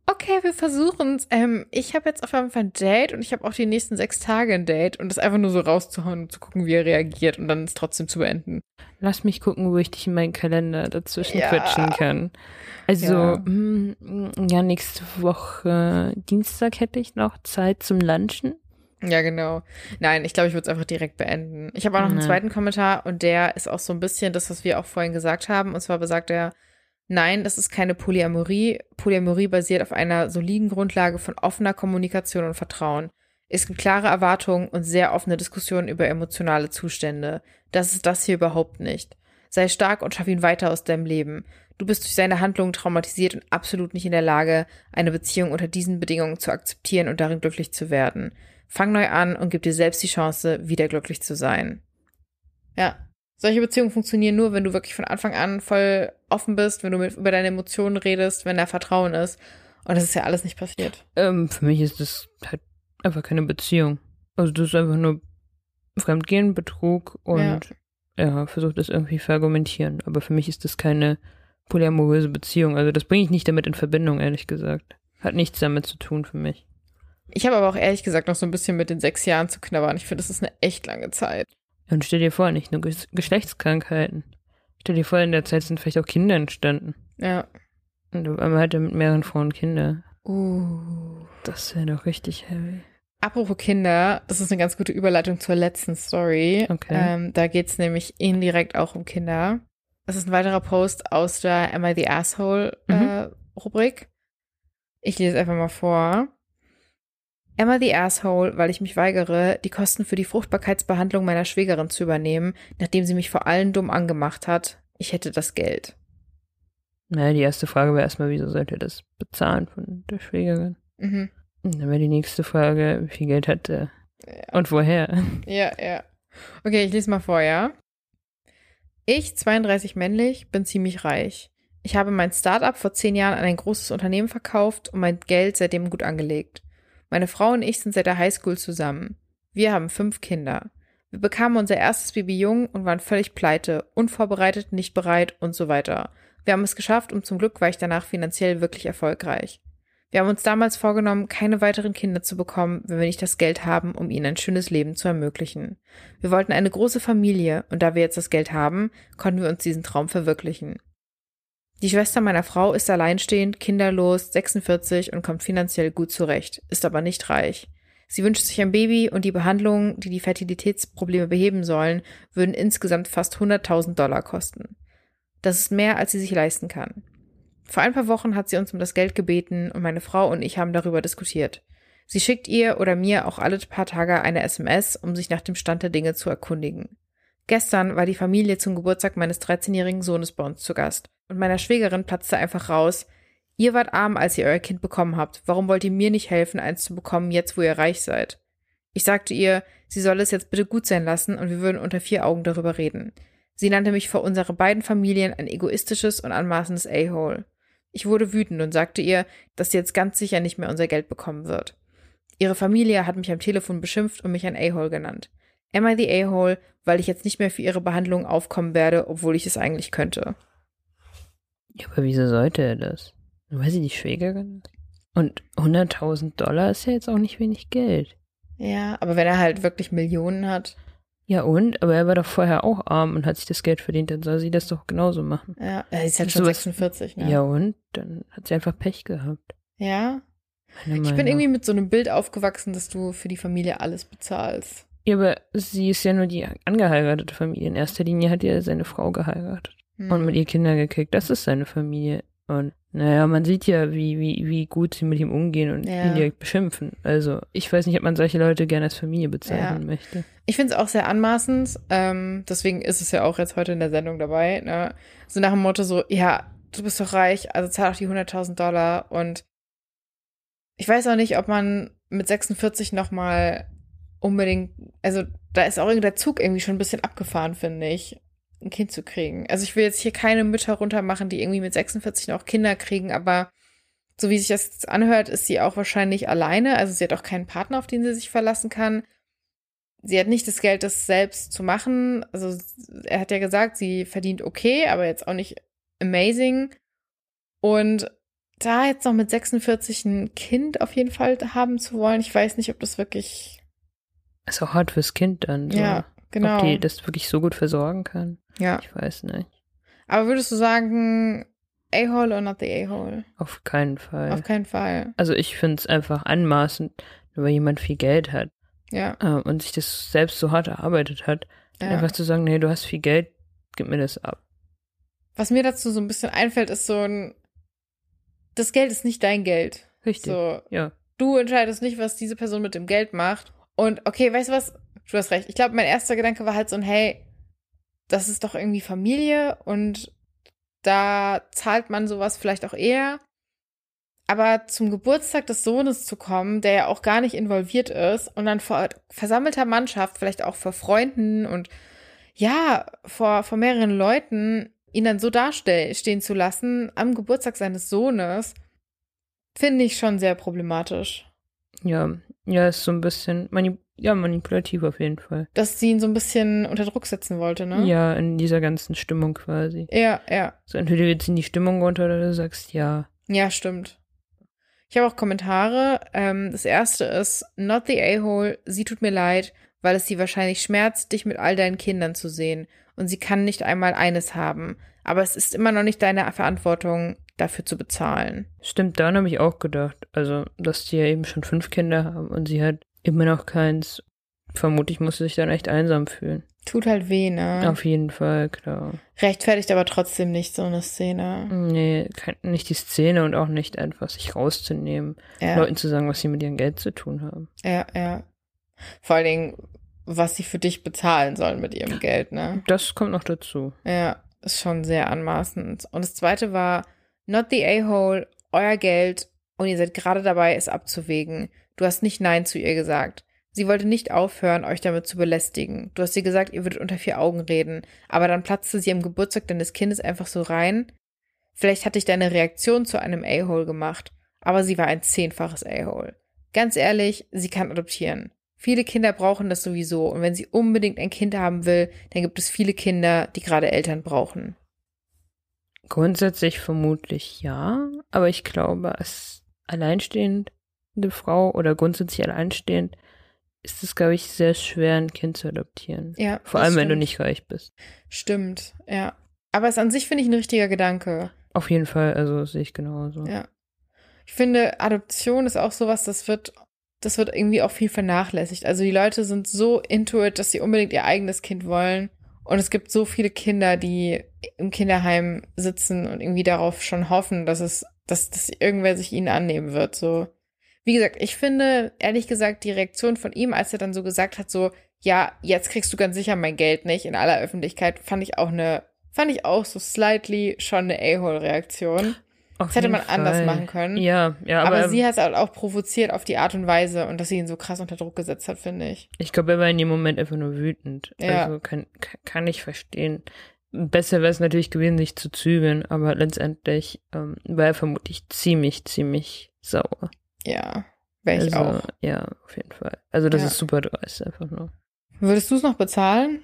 A: okay, wir versuchen's. Ähm, ich habe jetzt auf jeden Fall ein Date und ich habe auch die nächsten sechs Tage ein Date und das einfach nur so rauszuhauen und zu gucken, wie er reagiert und dann es trotzdem zu beenden.
B: Lass mich gucken, wo ich dich in meinen Kalender dazwischen
A: Ja.
B: quetschen kann. Also,
A: Ja.
B: mm, ja, nächste Woche Dienstag hätte ich noch Zeit zum Lunchen.
A: Ja, genau. Nein, ich glaube, ich würde es einfach direkt beenden. Ich habe auch noch einen
B: Ja.
A: zweiten Kommentar und der ist auch so ein bisschen das, was wir auch vorhin gesagt haben. Und zwar besagt er, nein, das ist keine Polyamorie. Polyamorie basiert auf einer soliden Grundlage von offener Kommunikation und Vertrauen. Es gibt klare Erwartungen und sehr offene Diskussionen über emotionale Zustände. Das ist das hier überhaupt nicht. Sei stark und schaff ihn weiter aus deinem Leben. Du bist durch seine Handlungen traumatisiert und absolut nicht in der Lage, eine Beziehung unter diesen Bedingungen zu akzeptieren und darin glücklich zu werden. Fang neu an und gib dir selbst die Chance, wieder glücklich zu sein. Ja. Solche Beziehungen funktionieren nur, wenn du wirklich von Anfang an voll offen bist, wenn du mit, über deine Emotionen redest, wenn da Vertrauen ist. Und das ist ja alles nicht passiert.
B: Ähm, für mich ist das halt einfach keine Beziehung. Also das ist einfach nur Fremdgehen, Betrug und ja, versucht das irgendwie verargumentieren. Aber für mich ist das keine polyamoröse Beziehung. Also das bringe ich nicht damit in Verbindung, ehrlich gesagt. Hat nichts damit zu tun für mich.
A: Ich habe aber auch ehrlich gesagt noch so ein bisschen mit den sechs Jahren zu knabbern. Ich finde, das ist eine echt lange Zeit.
B: Und stell dir vor, nicht nur Ges Geschlechtskrankheiten. Stell dir vor, in der Zeit sind vielleicht auch Kinder entstanden.
A: Ja.
B: Und auf einmal hat er mit mehreren Frauen Kinder.
A: Uh.
B: Das wäre doch richtig heavy.
A: Apropos Kinder, das ist eine ganz gute Überleitung zur letzten Story.
B: Okay.
A: Ähm, da geht's nämlich indirekt auch um Kinder. Das ist ein weiterer Post aus der Am I the Asshole äh, Rubrik. Ich lese einfach mal vor. I the Asshole, weil ich mich weigere, die Kosten für die Fruchtbarkeitsbehandlung meiner Schwägerin zu übernehmen, nachdem sie mich vor allen dumm angemacht hat. Ich hätte das Geld.
B: Naja, die erste Frage wäre erstmal, wieso sollte er das bezahlen von der Schwägerin?
A: Mhm.
B: Und dann wäre die nächste Frage, wie viel Geld hat er?
A: Ja.
B: Und woher?
A: Ja, ja. Okay, ich lese mal vor, ja. Ich, 32 männlich, bin ziemlich reich. Ich habe mein Startup vor zehn Jahren an ein großes Unternehmen verkauft und mein Geld seitdem gut angelegt. Meine Frau und ich sind seit der Highschool zusammen. Wir haben fünf Kinder. Wir bekamen unser erstes Baby jung und waren völlig pleite, unvorbereitet, nicht bereit und so weiter. Wir haben es geschafft und zum Glück war ich danach finanziell wirklich erfolgreich. Wir haben uns damals vorgenommen, keine weiteren Kinder zu bekommen, wenn wir nicht das Geld haben, um ihnen ein schönes Leben zu ermöglichen. Wir wollten eine große Familie und da wir jetzt das Geld haben, konnten wir uns diesen Traum verwirklichen. Die Schwester meiner Frau ist alleinstehend, kinderlos, 46 und kommt finanziell gut zurecht, ist aber nicht reich. Sie wünscht sich ein Baby und die Behandlungen, die die Fertilitätsprobleme beheben sollen, würden insgesamt fast 100.000 Dollar kosten. Das ist mehr, als sie sich leisten kann. Vor ein paar Wochen hat sie uns um das Geld gebeten und meine Frau und ich haben darüber diskutiert. Sie schickt ihr oder mir auch alle paar Tage eine SMS, um sich nach dem Stand der Dinge zu erkundigen. Gestern war die Familie zum Geburtstag meines 13-jährigen Sohnes bei uns zu Gast und meiner Schwägerin platzte einfach raus, ihr wart arm, als ihr euer Kind bekommen habt, warum wollt ihr mir nicht helfen, eins zu bekommen, jetzt wo ihr reich seid? Ich sagte ihr, sie solle es jetzt bitte gut sein lassen und wir würden unter vier Augen darüber reden. Sie nannte mich vor unsere beiden Familien ein egoistisches und anmaßendes A-Hole. Ich wurde wütend und sagte ihr, dass sie jetzt ganz sicher nicht mehr unser Geld bekommen wird. Ihre Familie hat mich am Telefon beschimpft und mich ein A-Hole genannt. Am I the A-Hole, weil ich jetzt nicht mehr für ihre Behandlung aufkommen werde, obwohl ich es eigentlich könnte.
B: Ja, aber wieso sollte er das? Weil sie die Schwägerin ist? Und 100.000 Dollar ist ja jetzt auch nicht wenig Geld.
A: Ja, aber wenn er halt wirklich Millionen hat.
B: Ja und? Aber er war doch vorher auch arm und hat sich das Geld verdient, dann soll sie das doch genauso machen.
A: Ja, er ist halt schon
B: Sowas-
A: 46, ne?
B: Ja und? Dann hat sie einfach Pech gehabt.
A: Ja. Ich bin irgendwie mit so einem Bild aufgewachsen, dass du für die Familie alles bezahlst.
B: Ja, aber sie ist ja nur die angeheiratete Familie. In erster Linie hat er seine Frau geheiratet
A: Hm.
B: und mit ihr Kinder gekriegt. Das ist seine Familie. Und naja, man sieht ja, wie, wie, wie gut sie mit ihm umgehen und
A: Ja.
B: ihn direkt beschimpfen. Also ich weiß nicht, ob man solche Leute gerne als Familie bezeichnen
A: Ja.
B: möchte.
A: Ich finde es auch sehr anmaßend. Ähm, deswegen ist es ja auch jetzt heute in der Sendung dabei. Ne? So nach dem Motto so, ja, du bist doch reich, also zahl doch die 100.000 Dollar. Und ich weiß auch nicht, ob man mit 46 noch mal unbedingt, also da ist auch der Zug irgendwie schon ein bisschen abgefahren, finde ich, ein Kind zu kriegen. Also ich will jetzt hier keine Mütter runtermachen, die irgendwie mit 46 noch Kinder kriegen, aber so wie sich das jetzt anhört, ist sie auch wahrscheinlich alleine. Also sie hat auch keinen Partner, auf den sie sich verlassen kann sie hat nicht das Geld, das selbst zu machen. Also er hat ja gesagt, sie verdient okay, aber jetzt auch nicht amazing. Und da jetzt noch mit 46 ein Kind auf jeden Fall haben zu wollen, ich weiß nicht, ob das wirklich,
B: Ist auch hart fürs Kind dann. So.
A: ja, genau.
B: Ob die das wirklich so gut versorgen kann.
A: ja.
B: Ich weiß nicht.
A: Aber würdest du sagen, A-Hole or not the A-Hole?
B: Auf keinen Fall.
A: Auf keinen Fall.
B: Also ich finde es einfach anmaßend, weil jemand viel Geld hat
A: Ja.
B: äh, und sich das selbst so hart erarbeitet hat,
A: ja.
B: einfach zu sagen, nee, du hast viel Geld, gib mir das ab.
A: Was mir dazu so ein bisschen einfällt, ist so ein, das Geld ist nicht dein Geld.
B: Richtig.
A: So,
B: Ja.
A: du entscheidest nicht, was diese Person mit dem Geld macht. Und okay, weißt du was? Du hast recht. Ich glaube, mein erster Gedanke war halt so ein, hey, das ist doch irgendwie Familie und da zahlt man sowas vielleicht auch eher. Aber zum Geburtstag des Sohnes zu kommen, der ja auch gar nicht involviert ist und dann vor versammelter Mannschaft, vielleicht auch vor Freunden und ja, vor, vor mehreren Leuten, ihn dann so dastehen zu lassen am Geburtstag seines Sohnes, Finde ich schon sehr problematisch.
B: Ja, ja, ist so ein bisschen mani ja, manipulativ auf jeden Fall.
A: Dass sie ihn so ein bisschen unter Druck setzen wollte, ne?
B: Ja, in dieser ganzen Stimmung quasi.
A: Ja, ja.
B: So entweder wir ziehen die Stimmung runter oder du sagst ja.
A: Ja, stimmt. Ich habe auch Kommentare. Ähm, das erste ist, not the a-hole, sie tut mir leid, weil es sie wahrscheinlich schmerzt, dich mit all deinen Kindern zu sehen. Und sie kann nicht einmal eines haben. Aber es ist immer noch nicht deine Verantwortung, dafür zu bezahlen.
B: Stimmt, daran habe ich auch gedacht. Also, dass die ja eben schon fünf Kinder haben und sie hat immer noch keins. Vermutlich muss sie sich dann echt einsam fühlen.
A: Tut halt weh, ne?
B: Auf jeden Fall, klar.
A: Rechtfertigt aber trotzdem nicht so eine Szene.
B: Nee, nicht die Szene und auch nicht einfach sich rauszunehmen,
A: Ja,
B: Leuten zu sagen, was sie mit ihrem Geld zu tun haben.
A: ja, ja. Vor allen Dingen, was sie für dich bezahlen sollen mit ihrem Geld, ne?
B: Das kommt noch dazu.
A: Ja, ist schon sehr anmaßend. Und das zweite war, not the a-hole, euer Geld und ihr seid gerade dabei, es abzuwägen. Du hast nicht Nein zu ihr gesagt. Sie wollte nicht aufhören, euch damit zu belästigen. Du hast ihr gesagt, ihr würdet unter vier Augen reden, aber dann platzte sie am Geburtstag deines Kindes einfach so rein. Vielleicht hat dich deine Reaktion zu einem A-Hole gemacht, aber sie war ein zehnfaches A-Hole. Ganz ehrlich, sie kann adoptieren. Viele Kinder brauchen das sowieso und wenn sie unbedingt ein Kind haben will, dann gibt es viele Kinder, die gerade Eltern brauchen.
B: Grundsätzlich vermutlich ja, aber ich glaube, als alleinstehende Frau oder grundsätzlich alleinstehend ist es, glaube ich, sehr schwer, ein Kind zu adoptieren.
A: Ja.
B: Vor allem, wenn du
A: stimmt.
B: nicht reich bist.
A: Stimmt, ja. Aber es an sich finde ich ein richtiger Gedanke.
B: Auf jeden Fall, also das sehe ich genauso.
A: Ja. Ich finde, Adoption ist auch sowas, das wird, das wird irgendwie auch viel vernachlässigt. Also die Leute sind so into it, dass sie unbedingt ihr eigenes Kind wollen. Und es gibt so viele Kinder, die im Kinderheim sitzen und irgendwie darauf schon hoffen, dass es, dass, dass irgendwer sich ihnen annehmen wird. So. Wie gesagt, ich finde, ehrlich gesagt, die Reaktion von ihm, als er dann so gesagt hat, so, ja, jetzt kriegst du ganz sicher mein Geld nicht in aller Öffentlichkeit, fand ich auch eine, fand ich auch so slightly schon eine A-Hole-Reaktion.
B: Auf
A: Das hätte man anders
B: Fall.
A: machen können.
B: Ja, ja,
A: Aber,
B: aber,
A: sie hat es halt auch provoziert auf die Art und Weise und dass sie ihn so krass unter Druck gesetzt hat, finde ich.
B: ich glaube, er war in dem Moment einfach nur wütend.
A: Ja.
B: Also kann, kann- ich verstehen. Besser wäre es natürlich gewesen, sich zu zügeln, aber letztendlich ähm, war er vermutlich ziemlich, ziemlich sauer.
A: Ja, wäre ich
B: also,
A: auch.
B: Ja, auf jeden Fall. Also das
A: Ja.
B: ist super dreist einfach nur.
A: Würdest du es noch bezahlen?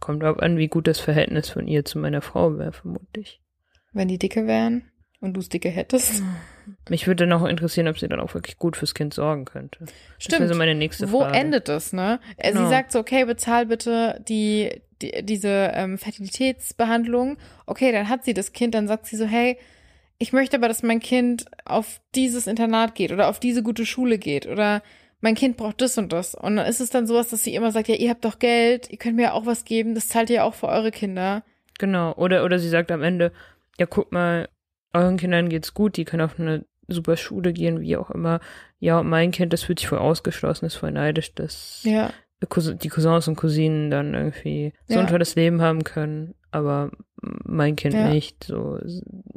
B: Kommt darauf an, wie gut das Verhältnis von ihr zu meiner Frau wäre, vermutlich.
A: Wenn die dicke wären und du es dicke hättest?
B: Mich würde noch interessieren, ob sie dann auch wirklich gut fürs Kind sorgen könnte. Das wäre
A: Stimmt.
B: so meine nächste
A: Wo
B: Frage.
A: endet das, ne?
B: Genau.
A: Sie sagt so, okay, bezahl bitte die, die diese ähm, Fertilitätsbehandlung. Okay, dann hat sie das Kind, dann sagt sie so, hey, ich möchte aber, dass mein Kind auf dieses Internat geht oder auf diese gute Schule geht oder mein Kind braucht das und das. Und dann ist es dann sowas, dass sie immer sagt, ja, ihr habt doch Geld, ihr könnt mir ja auch was geben, das zahlt ihr ja auch für eure Kinder.
B: Genau. Oder, oder sie sagt am Ende, ja, guck mal, euren Kindern geht's gut, die können auf eine super Schule gehen, wie auch immer. Ja, und mein Kind, das fühlt sich voll ausgeschlossen, ist voll neidisch, dass
A: Ja,
B: die Cousins und Cousinen dann irgendwie so
A: Ja.
B: ein tolles Leben haben können, aber mein Kind
A: Ja.
B: nicht. So,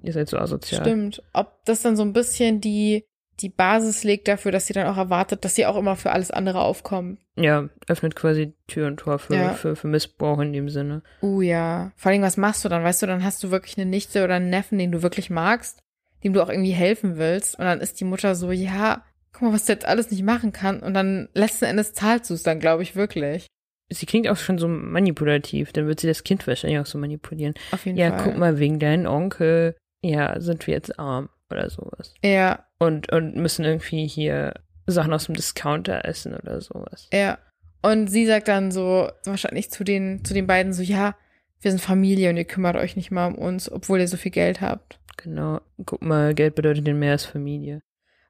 B: ihr seid so asozial.
A: stimmt. Ob das dann so ein bisschen die, die Basis legt dafür, dass sie dann auch erwartet, dass sie auch immer für alles andere aufkommen.
B: Ja, öffnet quasi Tür und Tor für,
A: Ja.
B: für, für Missbrauch in dem Sinne.
A: Uh ja. Vor allem, was machst du dann? Weißt du, dann hast du wirklich eine Nichte oder einen Neffen, den du wirklich magst, dem du auch irgendwie helfen willst. Und dann ist die Mutter so, ja, guck mal, was du jetzt alles nicht machen kann. Und dann letzten Endes zahlst du es dann, glaube ich, wirklich.
B: Sie klingt auch schon so manipulativ, dann wird sie das Kind wahrscheinlich auch so manipulieren.
A: Auf jeden
B: Ja,
A: Fall.
B: guck mal, wegen deinem Onkel, ja, sind wir jetzt arm oder sowas.
A: Ja,
B: Und, und müssen irgendwie hier Sachen aus dem Discounter essen oder sowas.
A: ja. Und sie sagt dann so, wahrscheinlich zu den, zu den beiden so, ja, wir sind Familie und ihr kümmert euch nicht mal um uns, obwohl ihr so viel Geld habt.
B: Genau. Guck mal, Geld bedeutet denn mehr als Familie.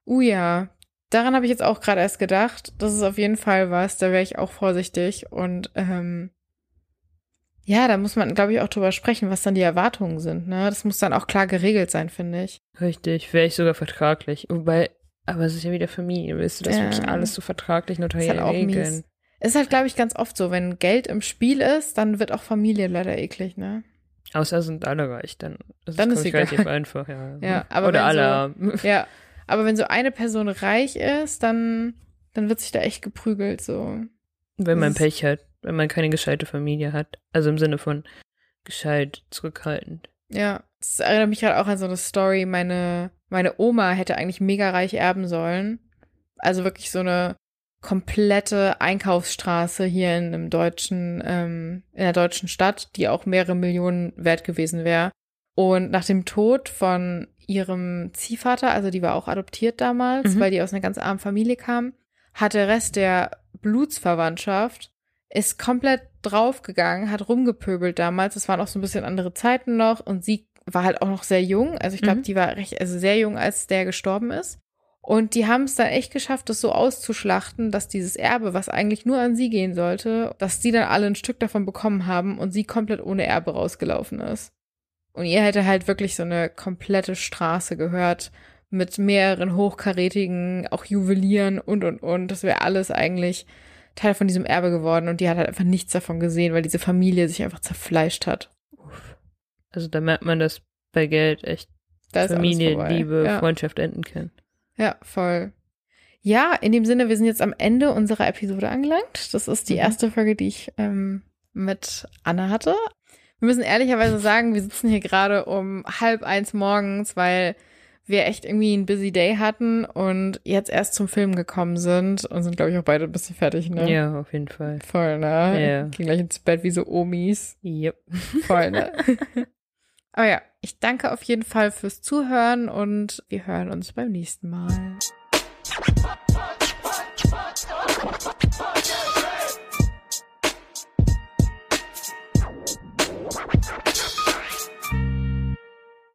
A: Uh ja, daran habe ich jetzt auch gerade erst gedacht. Das ist auf jeden Fall was, da wäre ich auch vorsichtig. Und ähm, ja, da muss man, glaube ich, auch drüber sprechen, was dann die Erwartungen sind. Ne? Das muss dann auch klar geregelt sein, finde ich.
B: Richtig, vielleicht sogar vertraglich. Wobei, aber es ist ja wieder Familie. Willst du das
A: Ja.
B: wirklich alles so vertraglich notariell
A: halt
B: regeln?
A: mies. Ist halt, glaube ich, ganz oft so, wenn Geld im Spiel ist, dann wird auch Familie leider eklig, ne?
B: Außer sind alle reich, dann ist
A: Dann
B: es
A: ist
B: ich,
A: egal.
B: relativ einfach, ja.
A: Ja, aber
B: Oder
A: wenn
B: alle
A: so-. Ja, aber wenn so eine Person reich ist, dann, dann wird sich da echt geprügelt, so.
B: Wenn man
A: Das
B: Pech hat, wenn man keine gescheite Familie hat. Also im Sinne von gescheit, zurückhaltend.
A: Ja, das erinnert mich gerade auch an so eine Story. Meine, meine Oma hätte eigentlich mega reich erben sollen. Also wirklich so eine komplette Einkaufsstraße hier in einem deutschen, ähm, in der deutschen Stadt, die auch mehrere Millionen wert gewesen wäre. Und nach dem Tod von ihrem Ziehvater, also die war auch adoptiert damals,
B: Mhm.
A: weil die aus einer ganz armen Familie kam, hat der Rest der Blutsverwandtschaft ist komplett draufgegangen, hat rumgepöbelt damals. Es waren auch so ein bisschen andere Zeiten noch und sie war halt auch noch sehr jung. Also ich glaube,
B: Mhm.
A: die war recht, also sehr jung, als der gestorben ist. Und die haben es dann echt geschafft, das so auszuschlachten, dass dieses Erbe, was eigentlich nur an sie gehen sollte, dass die dann alle ein Stück davon bekommen haben und sie komplett ohne Erbe rausgelaufen ist. Und ihr hätte halt wirklich so eine komplette Straße gehört mit mehreren hochkarätigen, auch Juwelieren und und und. Das wäre alles eigentlich Teil von diesem Erbe geworden und die hat halt einfach nichts davon gesehen, weil diese Familie sich einfach zerfleischt hat.
B: Uff. Also da merkt man, dass bei Geld echt
A: Da
B: Familie. Liebe,
A: ja.
B: Freundschaft enden kann.
A: Ja, voll. Ja, in dem Sinne, wir sind jetzt am Ende unserer Episode angelangt. Das ist die
B: Mhm.
A: erste Folge, die ich ähm, mit Anna hatte. Wir müssen ehrlicherweise sagen, wir sitzen hier gerade um halb eins morgens, weil wir echt irgendwie einen busy Day hatten und jetzt erst zum Film gekommen sind und sind, glaube ich, auch beide ein bisschen fertig, ne?
B: Ja, auf jeden Fall.
A: Voll, ne?
B: Ja.
A: Ging gleich ins Bett wie so Omis.
B: Yep.
A: Voll, ne? Aber ja, ich danke auf jeden Fall fürs Zuhören und wir hören uns beim nächsten Mal.